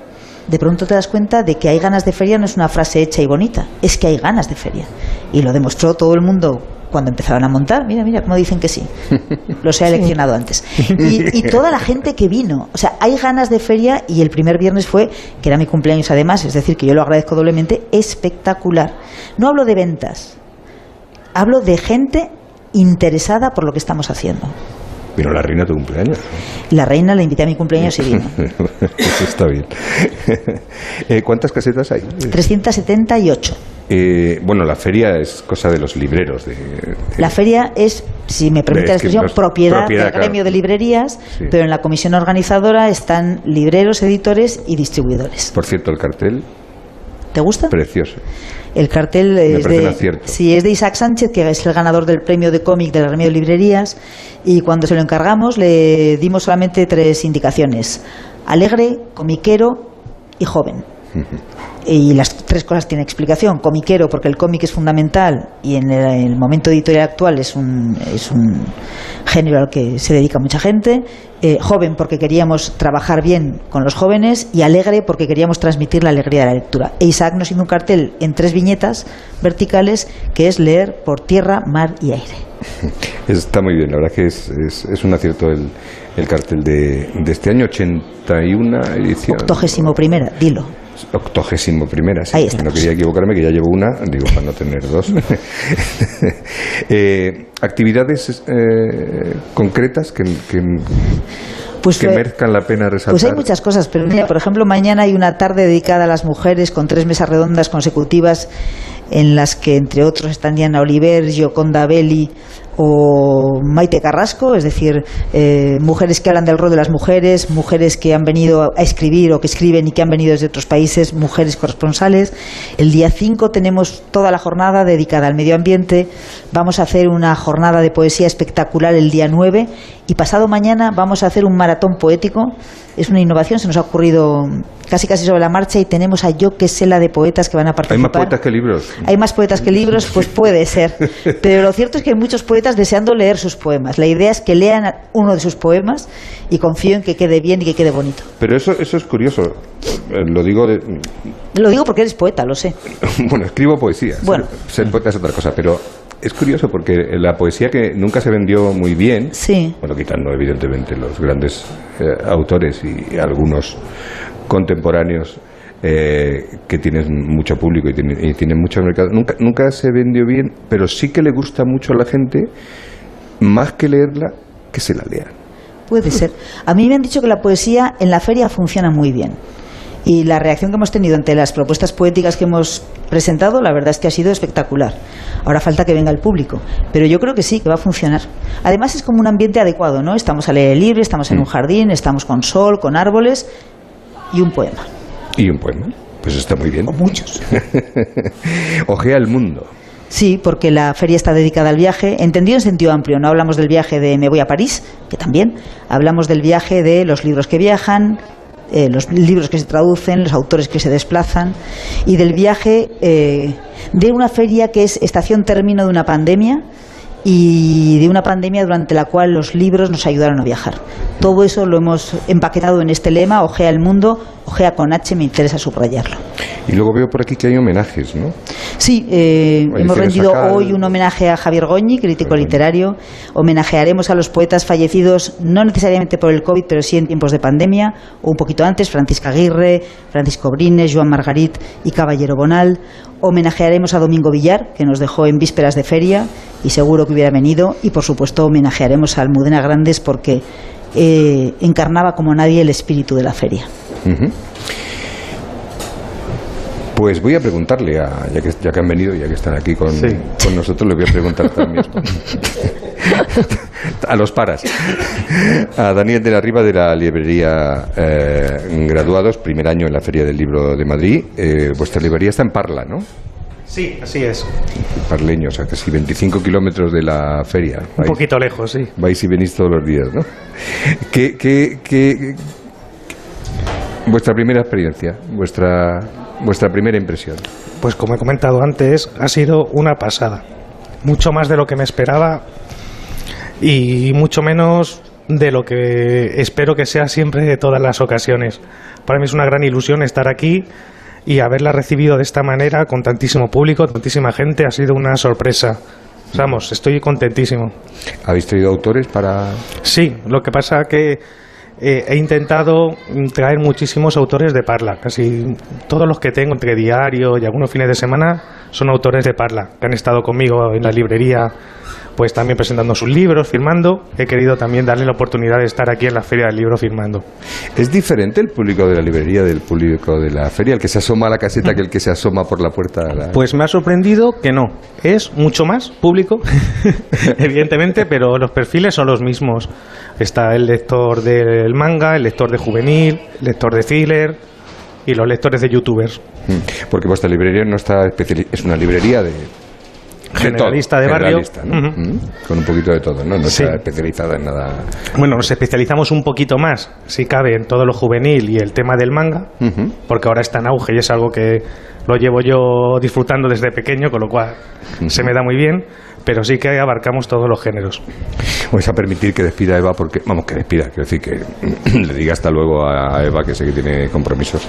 de pronto te das cuenta de que hay ganas de feria no es una frase hecha y bonita, es que hay ganas de feria. Y lo demostró todo el mundo cuando empezaron a montar. Mira, mira, cómo dicen que sí. Los he eleccionado antes. Y, y, toda la gente que vino. O sea, hay ganas de feria y el primer viernes fue, que era mi cumpleaños además, es decir, que yo lo agradezco doblemente, espectacular. No hablo de ventas, hablo de gente interesada por lo que estamos haciendo. Vino la reina a tu cumpleaños. La reina la invité a mi cumpleaños y vino. Eso está bien. Eh, ¿Cuántas casetas hay? 378. Eh, bueno, la feria es cosa de los libreros. De, de- La feria es, si me permite la expresión, propiedad, propiedad, del claro. gremio de librerías, Sí. pero en la comisión organizadora están libreros, editores y distribuidores. Por cierto, el cartel, ¿Te gusta? precioso. El cartel es de, sí, es de Isaac Sánchez, que es el ganador del premio de cómic del gremio de librerías, y cuando se lo encargamos le dimos solamente tres indicaciones: alegre, comiquero y joven. Y las tres cosas tienen explicación. Comiquero, porque el cómic es fundamental y en el, momento editorial actual es un, es un género al que se dedica mucha gente. Eh, joven, porque queríamos trabajar bien con los jóvenes. Y alegre, porque queríamos transmitir la alegría de la lectura. E Isaac nos hizo un cartel en tres viñetas verticales que es leer por tierra, mar y aire. Está muy bien, la verdad que es, es, es un acierto el, el cartel de, de este año, 81 edición. Octogésimo primera, dilo. Octogésimo primera, sí. Ahí. No quería equivocarme, que ya llevo una, digo, para no tener dos. Eh, ¿Actividades eh, concretas que, que, Pues, que merezcan la pena resaltar? Pues hay muchas cosas, pero mira, por ejemplo, mañana hay una tarde dedicada a las mujeres con tres mesas redondas consecutivas en las que, entre otros, están Diana Oliver, Gioconda Belli o Maite Carrasco, es decir, eh, mujeres que hablan del rol de las mujeres, mujeres que han venido a escribir o que escriben y que han venido desde otros países, mujeres corresponsales. El día 5 tenemos toda la jornada dedicada al medio ambiente. Vamos a hacer una jornada de poesía espectacular el día 9 y pasado mañana vamos a hacer un maratón poético. Es una innovación, se nos ha ocurrido casi casi sobre la marcha y tenemos a yo que sé la de poetas que van a Hay participar. más poetas que libros. Hay más poetas que libros, pues puede ser. Pero lo cierto es que hay muchos poetas deseando leer sus poemas. La idea es que lean uno de sus poemas y confío en que quede bien y que quede bonito. Pero eso, eso es curioso. Eh, Lo digo de, Lo digo porque eres poeta, lo sé. Bueno, escribo poesía. Bueno. Ser poeta es otra cosa, pero es curioso porque la poesía que nunca se vendió muy bien, Sí. bueno, quitando evidentemente los grandes eh, autores y algunos contemporáneos eh, que tienen mucho público y tienen, y tienen mucho mercado, nunca, nunca se vendió bien, pero sí que le gusta mucho a la gente, más que leerla, que se la lean. Puede ser. A mí me han dicho que la poesía en la feria funciona muy bien. Y la reacción que hemos tenido ante las propuestas poéticas que hemos presentado, la verdad es que ha sido espectacular. Ahora falta que venga el público, pero yo creo que sí, que va a funcionar. Además es como un ambiente adecuado, ¿no? Estamos al aire libre, estamos en un jardín, estamos con sol, con árboles y un poema. Y un poema, pues está muy bien. O muchos. Ojea el mundo. Sí, porque la feria está dedicada al viaje, entendido en sentido amplio. No hablamos del viaje de me voy a París, que también. Hablamos del viaje de los libros que viajan, eh, los libros que se traducen, los autores que se desplazan, y del viaje eh, de una feria que es estación término de una pandemia y de una pandemia durante la cual los libros nos ayudaron a viajar. Todo eso lo hemos empaquetado en este lema, Ojea el mundo, Ojea con H, me interesa subrayarlo. Y luego veo por aquí que hay homenajes, ¿no? Sí, eh, hemos ¿quieres rendido hoy un homenaje a Javier Goñi, crítico literario. Homenajearemos a los poetas fallecidos, no necesariamente por el COVID, pero sí en tiempos de pandemia, o un poquito antes, Francisca Aguirre, Francisco Brines, Joan Margarit y Caballero Bonal. Homenajearemos a Domingo Villar, que nos dejó en vísperas de feria y seguro que hubiera venido. Y por supuesto homenajearemos a Almudena Grandes porque eh, encarnaba como nadie el espíritu de la feria. Pues voy a preguntarle, a, ya, que, ya que han venido, ya que están aquí con, con nosotros, le voy a preguntar también a los paras. A Daniel de la Riva de la librería eh, Graduados, primer año en la Feria del Libro de Madrid. Eh, vuestra librería está en Parla, ¿no? Sí, así es. Parleño, o sea, casi 25 kilómetros de la feria. Un Vais- poquito lejos, sí. Vais y venís todos los días, ¿no? ¿Qué, qué, qué- vuestra primera experiencia, vuestra, vuestra primera impresión? Pues como he comentado antes, ha sido una pasada. Mucho más de lo que me esperaba y mucho menos de lo que espero que sea siempre de todas las ocasiones. Para mí es una gran ilusión estar aquí y haberla recibido de esta manera con tantísimo público, tantísima gente, ha sido una sorpresa. Vamos, estoy contentísimo. ¿Habéis traído autores para...? Sí, lo que pasa que eh, he intentado traer muchísimos autores de Parla. Casi todos los que tengo entre diario y algunos fines de semana son autores de Parla, que han estado conmigo en la librería pues también presentando sus libros, firmando. He querido también darle la oportunidad de estar aquí en la Feria del Libro firmando. ¿Es diferente el público de la librería del público de la feria, el que se asoma a la caseta que el que se asoma por la puerta? A la... Pues me ha sorprendido que no. Es mucho más público, evidentemente, pero los perfiles son los mismos. Está el lector del manga, el lector de juvenil, el lector de thriller y los lectores de youtubers. Mm. Porque vuestra librería no está especializada, es una librería de generalista de, barrio. Mm. Con un poquito de todo, ¿no? No está especializada en nada. Bueno, nos especializamos un poquito más, si cabe, en todo lo juvenil y el tema del manga, porque ahora está en auge y es algo que lo llevo yo disfrutando desde pequeño, con lo cual se me da muy bien pero sí que abarcamos todos los géneros. Vais a permitir que despida a Eva, porque, vamos, que despida, quiero decir que le diga hasta luego a Eva, que sé que tiene compromisos.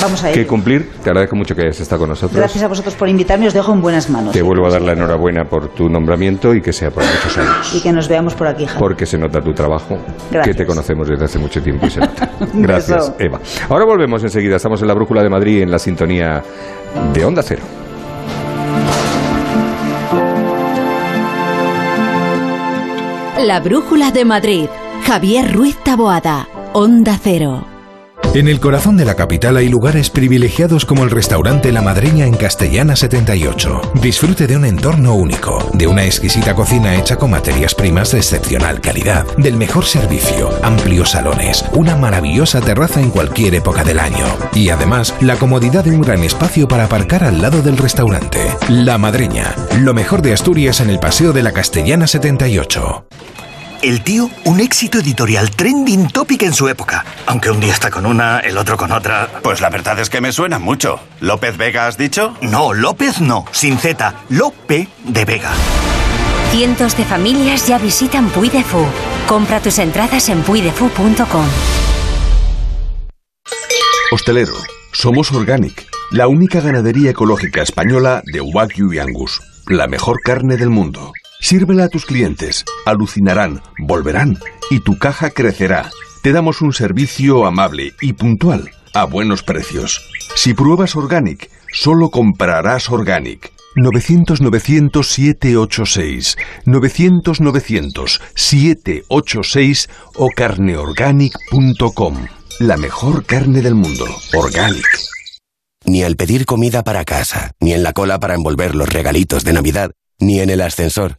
Vamos a Que cumplir, te agradezco mucho que hayas estado con nosotros. Gracias a vosotros por invitarme, os dejo en buenas manos. Te vuelvo a dar la enhorabuena por tu nombramiento y que sea por muchos años. Y que nos veamos por aquí, Javi. Porque se nota tu trabajo, Gracias. que te conocemos desde hace mucho tiempo y se nota. Gracias, Eva. Ahora volvemos enseguida, estamos en la Brújula de Madrid, en la sintonía de Onda Cero. La Brújula de Madrid. Javier Ruiz Taboada. Onda Cero. En el corazón de la capital hay lugares privilegiados como el restaurante La Madreña en Castellana 78. Disfrute de un entorno único, de una exquisita cocina hecha con materias primas de excepcional calidad, del mejor servicio, amplios salones, una maravillosa terraza en cualquier época del año y además la comodidad de un gran espacio para aparcar al lado del restaurante. La Madreña, lo mejor de Asturias en el Paseo de la Castellana 78. El tío, un éxito editorial trending topic en su época. Aunque un día está con una, el otro con otra. Pues la verdad es que me suena mucho. ¿López Vega has dicho? No, López no. Sin Z. Lope de Vega. Cientos de familias ya visitan Puy de Fou. Compra tus entradas en puidefu.com. Hostelero, somos Organic, la única ganadería ecológica española de Wagyu y Angus, la mejor carne del mundo. Sírvela a tus clientes, alucinarán, volverán y tu caja crecerá. Te damos un servicio amable y puntual, a buenos precios. Si pruebas Organic, solo comprarás Organic. 900-900-786, 900-900-786 o carneorganic.com. La mejor carne del mundo. Organic. Ni al pedir comida para casa, ni en la cola para envolver los regalitos de Navidad, ni en el ascensor.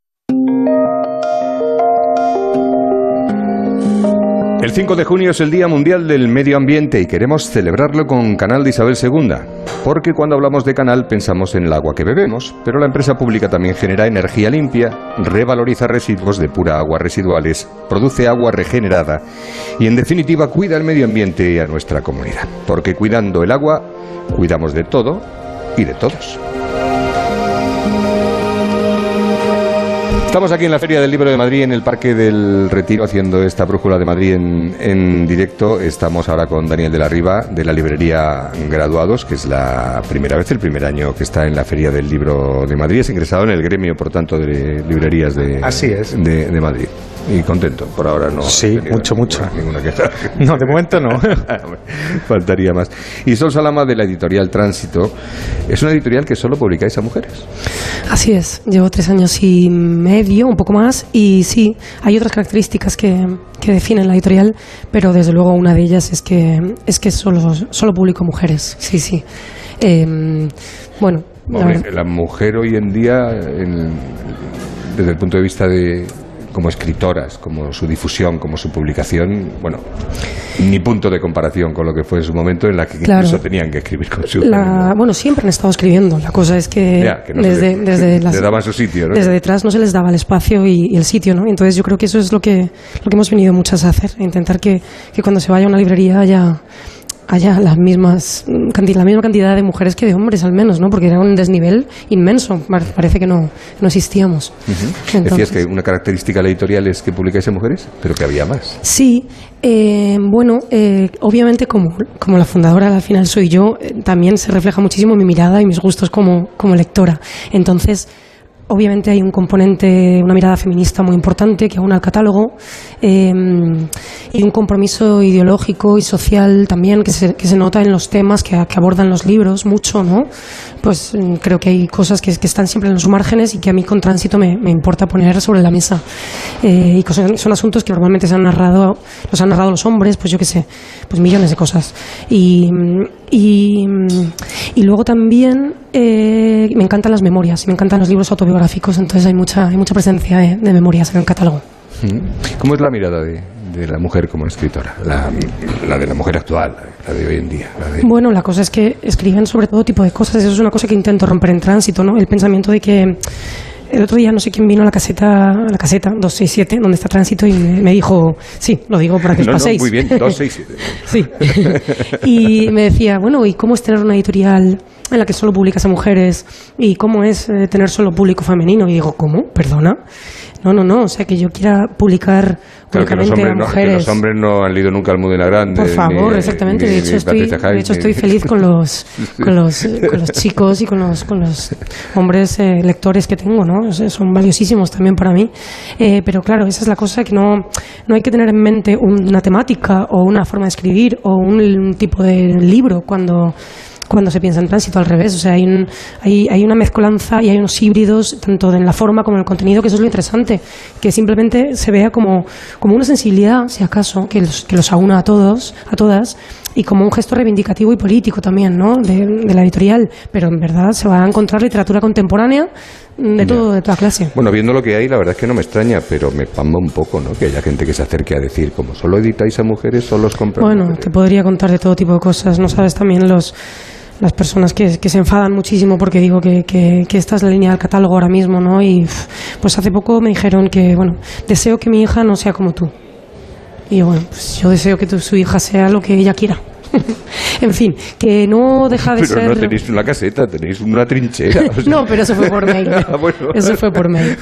El 5 de junio es el Día Mundial del Medio Ambiente y queremos celebrarlo con Canal de Isabel II, porque cuando hablamos de canal pensamos en el agua que bebemos, pero la empresa pública también genera energía limpia, revaloriza residuos de pura agua residuales, produce agua regenerada y en definitiva cuida el medio ambiente y a nuestra comunidad, porque cuidando el agua, cuidamos de todo y de todos. Estamos aquí en la Feria del Libro de Madrid, en el Parque del Retiro, haciendo esta brújula de Madrid en, en, directo. Estamos ahora con Daniel de la Riva, de la librería Graduados, que es la primera vez, el primer año que está en la Feria del Libro de Madrid. Es ingresado en el gremio, por tanto, de librerías de, Así es. de, de Madrid. Y contento, por ahora no. Sí, mucho, mucho. Ninguna queja. No, de momento no. Faltaría más. Y Sol Salama, de la editorial Tránsito, es una editorial que solo publicáis a mujeres. Así es, llevo tres años y medio, un poco más, y sí, hay otras características que, que definen la editorial, pero desde luego una de ellas es que es que solo, solo publico mujeres, sí, sí. Eh, bueno, la Hombre, la mujer hoy en día, en- desde el punto de vista de como escritoras, como su difusión, como su publicación, bueno, ni punto de comparación con lo que fue en su momento en la que Claro. incluso tenían que escribir con su La- bueno, siempre han estado escribiendo. La cosa es que, Ya, que no desde, le- desde, le las- daban su sitio, ¿no? desde detrás no se les daba el espacio y, y el sitio, ¿no? Entonces yo creo que eso es lo que, lo que hemos venido muchas a hacer, a intentar que, que cuando se vaya a una librería haya haya las mismas canti- la misma cantidad de mujeres que de hombres al menos, ¿no? Porque era un desnivel inmenso. Par- Parece que no, no existíamos. Ujú. Entonces- Decías que una característica de la editorial es que publicáis en mujeres, pero que había más. Sí, eh, bueno, eh, obviamente como, como la fundadora al final soy yo, eh, también se refleja muchísimo mi mirada y mis gustos como, como lectora. Entonces, obviamente hay un componente, una mirada feminista muy importante que aúna al catálogo eh, y un compromiso ideológico y social también que se, que se nota en los temas que, que abordan los libros mucho, ¿no? Pues mm, creo que hay cosas que, que están siempre en los márgenes y que a mí con tránsito me, me importa poner sobre la mesa. Eh, y son, asuntos que normalmente se han narrado, los han narrado los hombres, pues yo qué sé, pues millones de cosas. Y, mm, y luego también eh, me encantan las memorias, me encantan los libros autobiográficos, entonces hay mucha, hay mucha presencia de, de memorias en el catálogo. Ujú. ¿Cómo es la mirada de, de la mujer como escritora? La, la de la mujer actual, la de hoy en día. la de- Bueno, la cosa es que escriben sobre todo tipo de cosas. Eso es una cosa que intento romper en tránsito, ¿no? El pensamiento de que el otro día no sé quién vino a la caseta, a la caseta 267, donde está tránsito, y me, me dijo, sí, lo digo para que os No, no, paséis. muy bien, dos, seis, siete. sí. Y me decía, bueno, ¿y cómo es tener una editorial en la que solo publicas a mujeres? ¿Y cómo es eh, tener solo público femenino? Y digo, ¿cómo? Perdona. No, no, no. O sea, que yo quiera publicar Claro, que los, hombres a no, que mujeres. los hombres no han leído nunca Almudena Grande. Por favor, ni- exactamente. ni- De hecho, estoy, de hecho, estoy feliz con los, con los, con los chicos y con los, con los hombres eh, lectores que tengo, ¿no? O sea, son valiosísimos también para mí. Eh, pero claro, esa es la cosa que no, no hay que tener en mente una temática o una forma de escribir o un tipo de libro cuando cuando se piensa en tránsito al revés. O sea, hay, un- hay, hay una mezcolanza y hay unos híbridos, tanto en la forma como en el contenido, que eso es lo interesante. Que simplemente se vea como, como una sensibilidad, si acaso, que los, que los aúna a todos, a todas, y como un gesto reivindicativo y político también, ¿no? De, de la editorial. Pero en verdad se va a encontrar literatura contemporánea de, todo, de toda clase. Bueno, viendo lo que hay, la verdad es que no me extraña, pero me pamba un poco, ¿no? Que haya gente que se acerque a decir, como solo editáis a mujeres, solo os compran Bueno, mujeres. te podría contar de todo tipo de cosas. No sabes también los las personas que, que se enfadan muchísimo porque digo que, que, que esta es la línea del catálogo ahora mismo, ¿no? Y pues hace poco me dijeron que, bueno, deseo que mi hija no sea como tú. Y bueno, pues yo deseo que tu- su hija sea lo que ella quiera. en fin, que no deja de Pero ser... no tenéis una caseta, tenéis una trinchera. o sea. No, pero eso fue por mail. Ah, bueno. Eso fue por mail.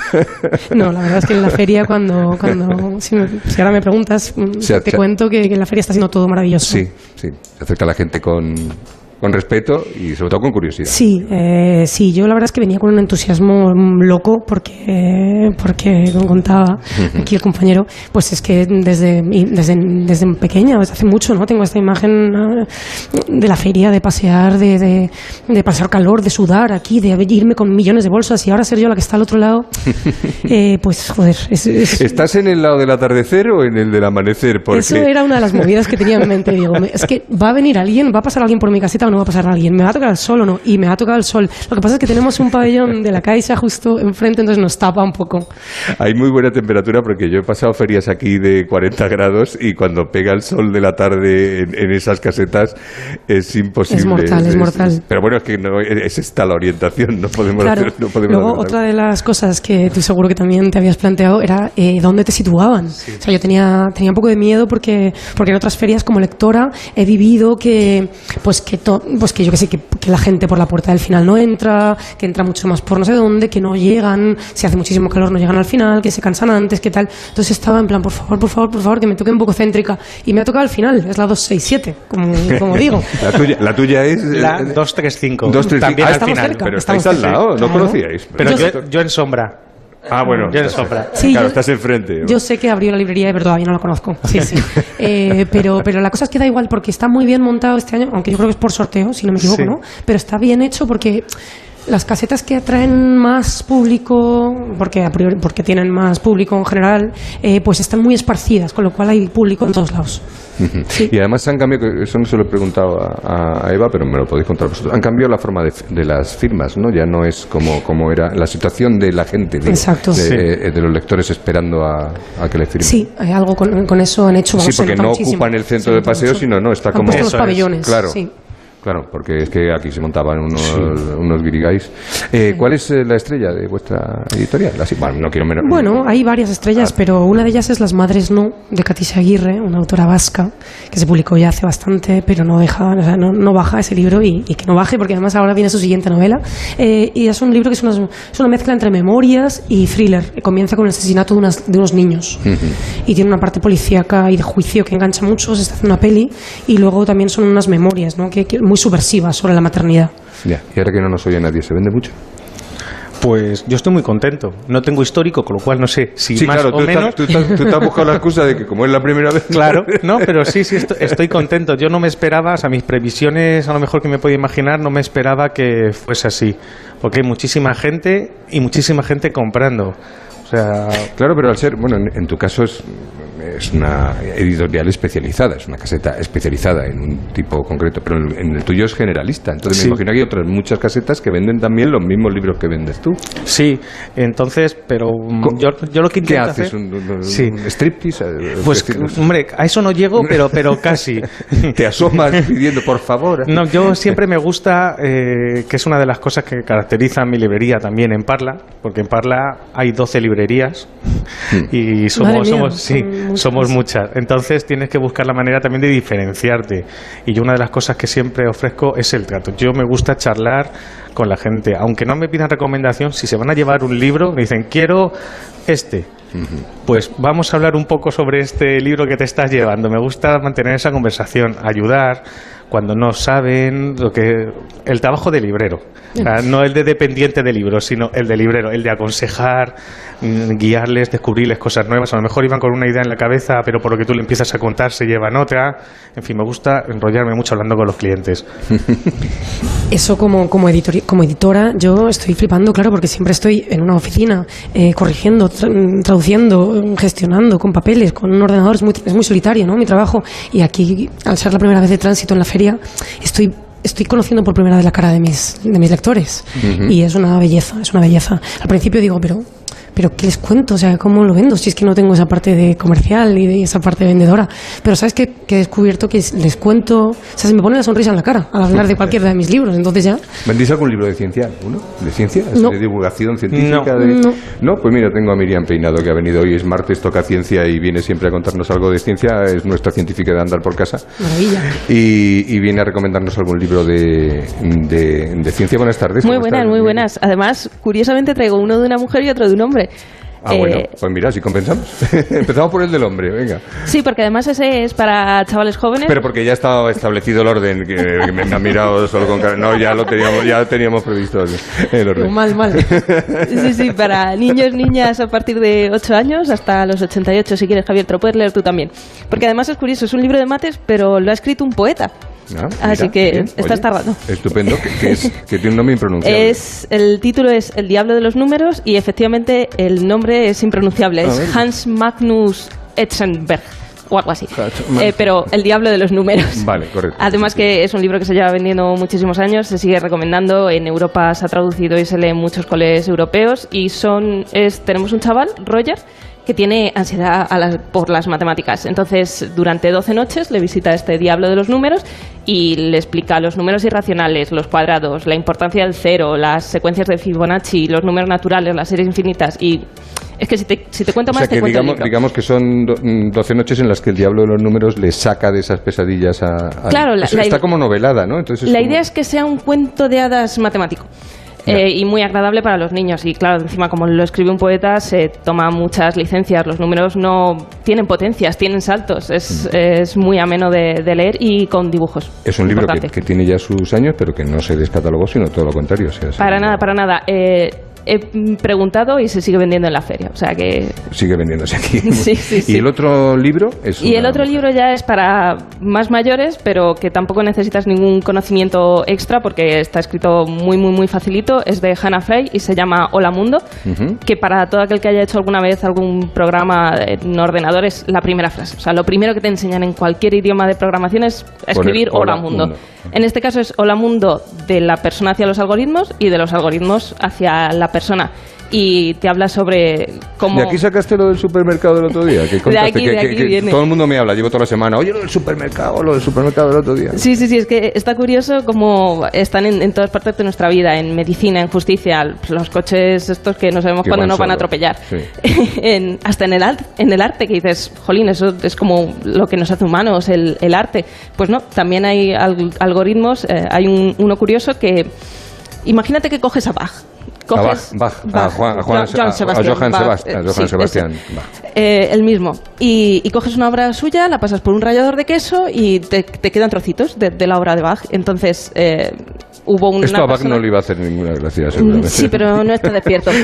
No, la verdad es que en la feria cuando, cuando si, me- si ahora me preguntas, mm, te cuento que, que en la feria está siendo todo maravilloso. Sí, sí. Se acerca la gente con, con respeto y sobre todo con curiosidad. Sí, eh, sí, yo la verdad es que venía con un entusiasmo loco porque, porque como contaba aquí el compañero, pues es que desde, desde, desde pequeña, desde hace mucho, ¿no? Tengo esta imagen de la feria, de pasear, de, de, de pasar calor, de sudar aquí, de irme con millones de bolsas y ahora ser yo la que está al otro lado, eh, pues joder, es- es, ¿Estás en el lado del atardecer o en el del amanecer? Porque Eso era una de las movidas que tenía en mente. Digo, es que va a venir alguien, va a pasar alguien por mi caseta o no va a pasar alguien. Me va a tocar el sol o no. Y me va a tocar el sol. Lo que pasa es que tenemos un pabellón de la Caixa justo enfrente, entonces nos tapa un poco. hay muy buena temperatura porque yo he pasado ferias aquí de 40 grados y cuando pega el sol de la tarde en, en esas casetas es imposible. Es mortal, es mortal. pero bueno, es que no, es esta la orientación, no podemos Claro. hacer, no podemos Luego, hacer otra de las cosas que tú seguro que también te habías planteado era eh, dónde te situaban. O sea, yo tenía, tenía un poco de miedo porque, porque en otras ferias como lectora he vivido que, pues que, pues que yo que sé, que, que la gente por la puerta del final no entra, que entra mucho más por no sé dónde, que no llegan, si hace muchísimo calor no llegan al final, que se cansan antes, que tal. Entonces estaba en plan, por favor, por favor, por favor, que me toque un poco céntrica. Y me ha tocado al final, es la 267, como, como digo. La tuya, la tuya es... La eh, 235. 235. También Ah, al final. cerca, Pero estáis al lado, no Claro. conocíais. Pero yo en sombra. Ah, bueno. Yo. Sí, claro, yo- estás enfrente. Yo sé que abrió la librería, pero todavía no la conozco. Sí, sí. Eh, pero, pero la cosa es que da igual porque está muy bien montado este año, aunque yo creo que es por sorteo, si no me equivoco, Sí. ¿no? Pero está bien hecho porque las casetas que atraen más público, porque, a priori- porque tienen más público en general, eh, pues están muy esparcidas, con lo cual hay público en todos lados. Y además han cambiado, que eso no se lo he preguntado a, a Eva, pero me lo podéis contar vosotros. Han cambiado la forma de, de las firmas, ¿no? Ya no es como, como era la situación de la gente, digo, Exacto. de, Sí. eh, de los lectores esperando a, a que le firmen. Sí, hay algo con, con eso han hecho. Sí, vamos, se porque no muchísimo. ocupan el centro Se de paseo, mucho. sino no, está Han como los pabellones, Claro. sí. Claro, porque es que aquí se montaban unos, unos guirigais. Eh, ¿Cuál es eh, la estrella de vuestra editorial? Bueno, no quiero menos. Bueno, hay varias estrellas, pero una de ellas es Las Madres No, de Caticia Aguirre, una autora vasca, que se publicó ya hace bastante, pero no deja, o sea, no, no baja ese libro y, y que no baje, porque además ahora viene su siguiente novela. Eh, y es un libro que es una, es una mezcla entre memorias y thriller. Comienza con el asesinato de, unas- de unos niños y tiene una parte policíaca y de juicio que engancha mucho, se está haciendo una peli, y luego también son unas memorias, ¿no? que, que muy subversivas sobre la maternidad. Ya, y ahora que no nos oye nadie, ¿se vende mucho? Pues yo estoy muy contento. No tengo histórico, con lo cual no sé si Sí, más claro, o tú, menos. estás, tú, estás, tú te has buscado la excusa de que como es la primera vez... Claro, no, pero sí, sí, estoy, estoy contento. Yo no me esperaba, o sea, mis previsiones, a lo mejor que me podía imaginar, no me esperaba que fuese así. Porque hay muchísima gente y muchísima gente comprando. O sea, Claro, pero al ser, bueno, en, en tu caso es, es una editorial especializada, es una caseta especializada en un tipo concreto, pero en, en el tuyo es generalista. Entonces Sí. me imagino que hay otras muchas casetas que venden también los mismos libros que vendes tú. sí, entonces, pero mm, yo, yo lo que ¿Qué intento haces? hacer... ¿Un, un- un Sí. striptease? Eh, Pues, es decir, hombre, a eso no llego, pero, pero casi. Te asomas pidiendo, por favor. No, yo siempre me gusta, eh, que es una de las cosas que caracteriza mi librería también en Parla, porque en Parla hay 12 librerías y Madre somos, mía, somos, sí, somos muchas. Entonces tienes que buscar la manera también de diferenciarte. Y yo una de las cosas que siempre ofrezco es el trato. Yo me gusta charlar con la gente, aunque no me pidan recomendación, si se van a llevar un libro, me dicen, quiero este. Pues vamos a hablar un poco sobre este libro que te estás llevando. Me gusta mantener esa conversación, ayudar cuando no saben lo que el trabajo de librero, O sea, no el de dependiente de libros, sino el de librero, el de aconsejar, mm, guiarles, descubrirles cosas nuevas. A lo mejor iban con una idea en la cabeza, pero por lo que tú le empiezas a contar se llevan otra. En fin, me gusta enrollarme mucho hablando con los clientes. Eso como, como, editori- como editora yo estoy flipando, claro, porque siempre estoy en una oficina eh, corrigiendo, tra- traduciendo, gestionando con papeles, con un ordenador, es muy, es muy solitario, ¿no? Mi trabajo. Y aquí, al ser la primera vez de tránsito en la feria, estoy estoy conociendo por primera vez la cara de mis, de mis lectores. Y es una belleza, es una belleza. Al principio digo, pero pero ¿qué les cuento? O sea, ¿cómo lo vendo? Si es que no tengo esa parte de comercial y de esa parte de vendedora. Pero ¿sabes qué? Que he descubierto que les cuento... O sea, se me pone la sonrisa en la cara al hablar de cualquiera de mis libros. Entonces ya... ¿Vendéis algún libro de ciencia? ¿Uno? ¿De ciencia? ¿Es No. ¿De divulgación científica? No. de- No. No, pues mira, tengo a Miriam Peinado que ha venido hoy, es martes, toca ciencia y viene siempre a contarnos algo de ciencia, es nuestra científica de andar por casa. Maravilla. Y, y viene a recomendarnos algún libro de, de, de ciencia. Buenas tardes. Muy ¿cómo buenas, muy buenas. Además, curiosamente traigo uno de una mujer y otro de un hombre. Ah, Eh, bueno, pues mira, si compensamos. Empezamos por el del hombre, venga. Sí, porque además ese es para chavales jóvenes. Pero porque ya estaba establecido el orden, que, que me ha mirado solo con cara. No, ya lo teníamos, ya teníamos previsto el, el orden. Mal, mal. Sí, sí, para niños, niñas a partir de 8 años hasta los 88, si quieres, Javier, te lo puedes leer tú también. Porque además es curioso, es un libro de mates, pero lo ha escrito un poeta. Ah, Así mira, que bien, estás oye, tardando. Estupendo, que, que es- que tiene un nombre impronunciable. Es, el título es El diablo de los números y efectivamente el nombre es impronunciable. A Es. Hans Magnus Etzenberg o algo así. Eh, pero el diablo de los números. Vale, correcto. Además que es un libro que se lleva vendiendo muchísimos años, se sigue recomendando, en Europa se ha traducido y se lee en muchos colegios europeos y son es tenemos un chaval, Roger, que tiene ansiedad a las- por las matemáticas. Entonces, durante 12 noches le visita este diablo de los números y le explica los números irracionales, los cuadrados, la importancia del cero, las secuencias de Fibonacci, los números naturales, las series infinitas y es que si te, si te cuento O más sea te que cuento el digamos, digamos que son do- mm, 12 noches en las que el diablo de los números le saca de esas pesadillas a... a- Claro, la- es- la está como novelada, ¿no? Entonces La como- idea es que sea un cuento de hadas matemático. Eh, y muy agradable para los niños. Y claro, encima como lo escribe un poeta, se toma muchas licencias. Los números no tienen potencias, tienen saltos. Es, es muy ameno de, de leer y con dibujos. Es un libro que, que tiene ya sus años, pero que no se descatalogó, sino todo lo contrario. o sea, se- Para nada, para nada. Eh, he preguntado y se sigue vendiendo en la feria. O sea que. Sigue vendiéndose aquí. Sí, sí, sí. ¿Y el otro libro? Es Y el una- otro libro ya es para más mayores, pero que tampoco necesitas ningún conocimiento extra porque está escrito muy, muy, muy facilito. Es de Hannah Frey y se llama Hola Mundo, Ujú. que para todo aquel que haya hecho alguna vez algún programa en ordenador es la primera frase. O sea, lo primero que te enseñan en cualquier idioma de programación es escribir Hola Hola Mundo. Mundo. En este caso es Hola Mundo de la persona hacia los algoritmos y de los algoritmos hacia la persona. Y te habla sobre cómo... ¿De aquí sacaste lo del supermercado del otro día? Que contaste aquí, que, de aquí que viene. todo el mundo me habla, llevo toda la semana. Oye, lo del supermercado, lo del supermercado del otro día. Sí, sí, sí, es que está curioso cómo están en, en todas partes de nuestra vida, en medicina, en justicia, los coches estos que no sabemos cuándo van nos van a atropellar. Sí. En- hasta en el, en el arte, que dices, jolín, eso es como lo que nos hace humanos, el, el arte. Pues no, también hay al- algoritmos, eh, hay un- uno curioso que, imagínate que coges a Bach. A Bach, Coges Bach, a Juan, a Juan- Johann- Johann a- a Sebastian Johann Bach, Sebastian, a Johann sí, Sebastian ese. Bach. Eh, el mismo. Y, y coges una obra suya, la pasas por un rallador de queso y te, te quedan trocitos de, de la obra de Bach. Entonces, eh, hubo una Esto a Bach persona- no le iba a hacer ninguna gracia, seguramente. Sí, pero no está despierto.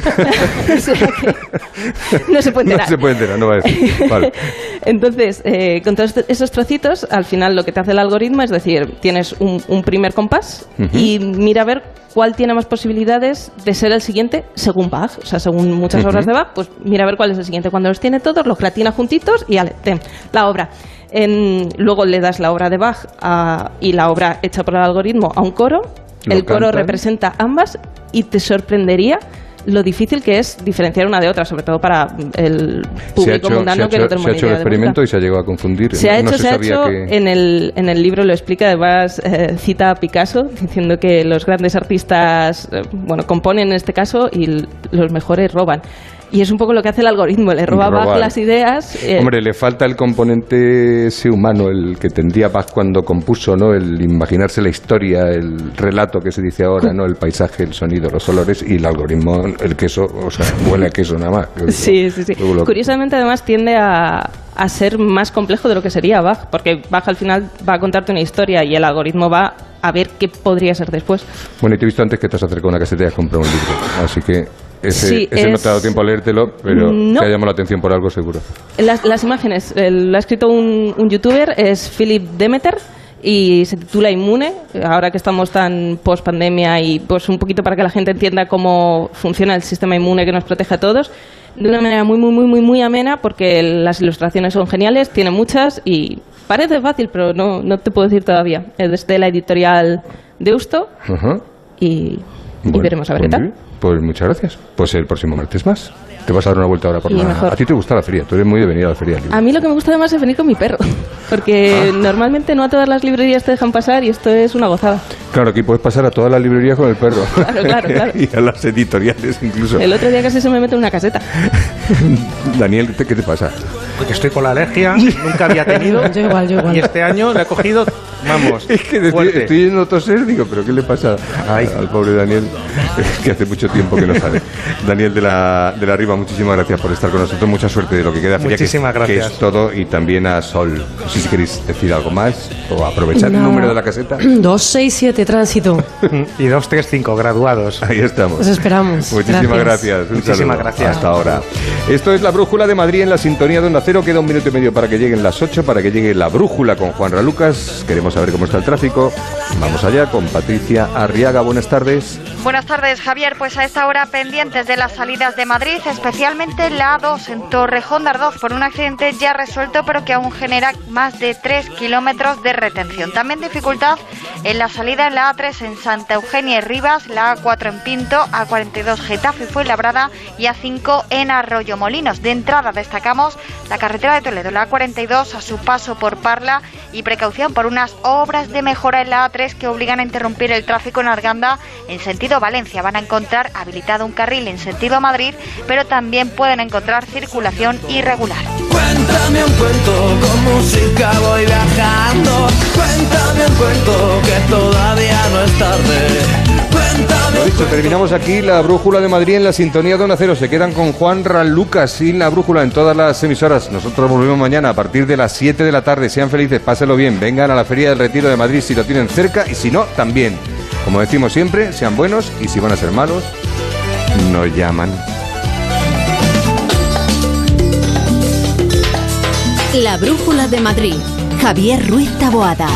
No se puede No enterar. se puede enterar, no va a decir. Vale. Entonces, eh, con todos esos trocitos, al final lo que te hace el algoritmo es decir, tienes un, un primer compás y mira a ver cuál tiene más posibilidades de ser el siguiente según Bach. O sea, según muchas obras de Bach, pues mira a ver cuál es el siguiente. Cuando los tiene todos, los gratina juntitos y ale, ten, la obra. En- luego le das la obra de Bach a- y la obra hecha por el algoritmo a un coro. El coro cantan. representa ambas y te sorprendería lo difícil que es diferenciar una de otra, sobre todo para el público hecho, mundano que no tenemos se ha hecho el experimento y se ha llegado a confundir. Se ha No hecho, se ha hecho, que- en, el, en el libro lo explica, además eh, cita a Picasso diciendo que los grandes artistas, eh, bueno, componen en este caso y los mejores roban. Y es un poco lo que hace el algoritmo, le roba Bach las ideas. eh, Hombre, le falta el componente ese humano, el que tendría Bach cuando compuso, ¿no? El imaginarse la historia, el relato que se dice ahora, ¿no? El paisaje, el sonido, los olores y el algoritmo, el queso, o sea, huele a queso nada más. Sí, sí, sí. Lo- Curiosamente, además, tiende a, a ser más complejo de lo que sería Bach, porque Bach al final va a contarte una historia y el algoritmo va a ver qué podría ser después. Bueno, y te he visto antes que te has acercado a una caseta y has comprado un libro, así que ese, Sí, ese no es- te ha dado tiempo a leértelo, pero No. te ha llamado la atención por algo seguro. Las, las imágenes, eh, lo ha escrito un, un youtuber, es Philip Demeter. Y se titula Inmune, ahora que estamos tan post pandemia y pues un poquito para que la gente entienda cómo funciona el sistema inmune que nos protege a todos, de una manera muy, muy, muy, muy, muy amena, porque las ilustraciones son geniales, tiene muchas y parece fácil, pero no, no te puedo decir todavía. Es desde la editorial Deusto Ajá. y, y Bueno, veremos a ver qué pues tal. muy bien. Pues muchas gracias. Pues el próximo martes más. Te vas a dar una vuelta ahora por la... mejor. A ti te gusta la feria, tú eres muy de venir a la feria. A mí lo que me gusta además es venir con mi perro, porque Ah. normalmente no a todas las librerías te dejan pasar y esto es una gozada. Claro, aquí puedes pasar a toda la librería con el perro. Claro, claro, claro. y a las editoriales incluso. El otro día casi se me mete en una caseta. Daniel, ¿qué te pasa? Porque estoy con la alergia, nunca había tenido. Yo igual, yo igual. Y este año le he cogido, vamos, Es que estoy, fuerte. estoy yendo a toser, digo, ¿pero qué le pasa al pobre Daniel? Es que hace mucho tiempo que no sale. Daniel de la, de la Riva, muchísimas gracias por estar con nosotros. Mucha suerte de lo que queda. que- Muchísimas Que gracias. es todo. Y también a Sol. No sé si queréis decir algo más o aprovechar el número de la caseta. 267 tránsito. Y 235 graduados. Ahí estamos. Os esperamos. Muchísimas Gracias. gracias. Muchísimas saludo. gracias. Hasta ahora. Esto es la brújula de Madrid en la sintonía de Onda Cero. Queda un minuto y medio para que lleguen las 8, para que llegue la brújula con Juan Ralucas. Queremos saber cómo está el tráfico. Vamos allá con Patricia Arriaga. Buenas tardes. Buenas tardes, Javier. Pues a esta hora pendientes de las salidas de Madrid, especialmente la A2 en Torrejón de Ardoz por un accidente ya resuelto, pero que aún genera más de 3 kilómetros de retención. También dificultad en la salida en la A3 en Santa Eugenia y Rivas, la A4 en Pinto, A42 Getafe y Fuenlabrada y A5 en Arroyo Molinos. De entrada destacamos la carretera de Toledo, la A42 a su paso por Parla y precaución por unas obras de mejora en la A3 que obligan a interrumpir el tráfico en Arganda en sentido Valencia. Van a encontrar habilitado un carril en sentido Madrid, pero también pueden encontrar circulación irregular. Cuéntame un cuento, con música voy viajando. Cuéntame un cuento, que todavía no es tarde. Lo dicho, terminamos aquí la brújula de Madrid en la sintonía de Onda Cero. Se quedan con Juan Ralucas y la brújula en todas las emisoras. Nosotros volvemos mañana a partir de las 7 de la tarde. Sean felices, páselo bien. Vengan a la Feria del Retiro de Madrid si lo tienen cerca y si no, también. Como decimos siempre, sean buenos y si van a ser malos, no llaman. La Brújula de Madrid. Javier Ruiz Taboada.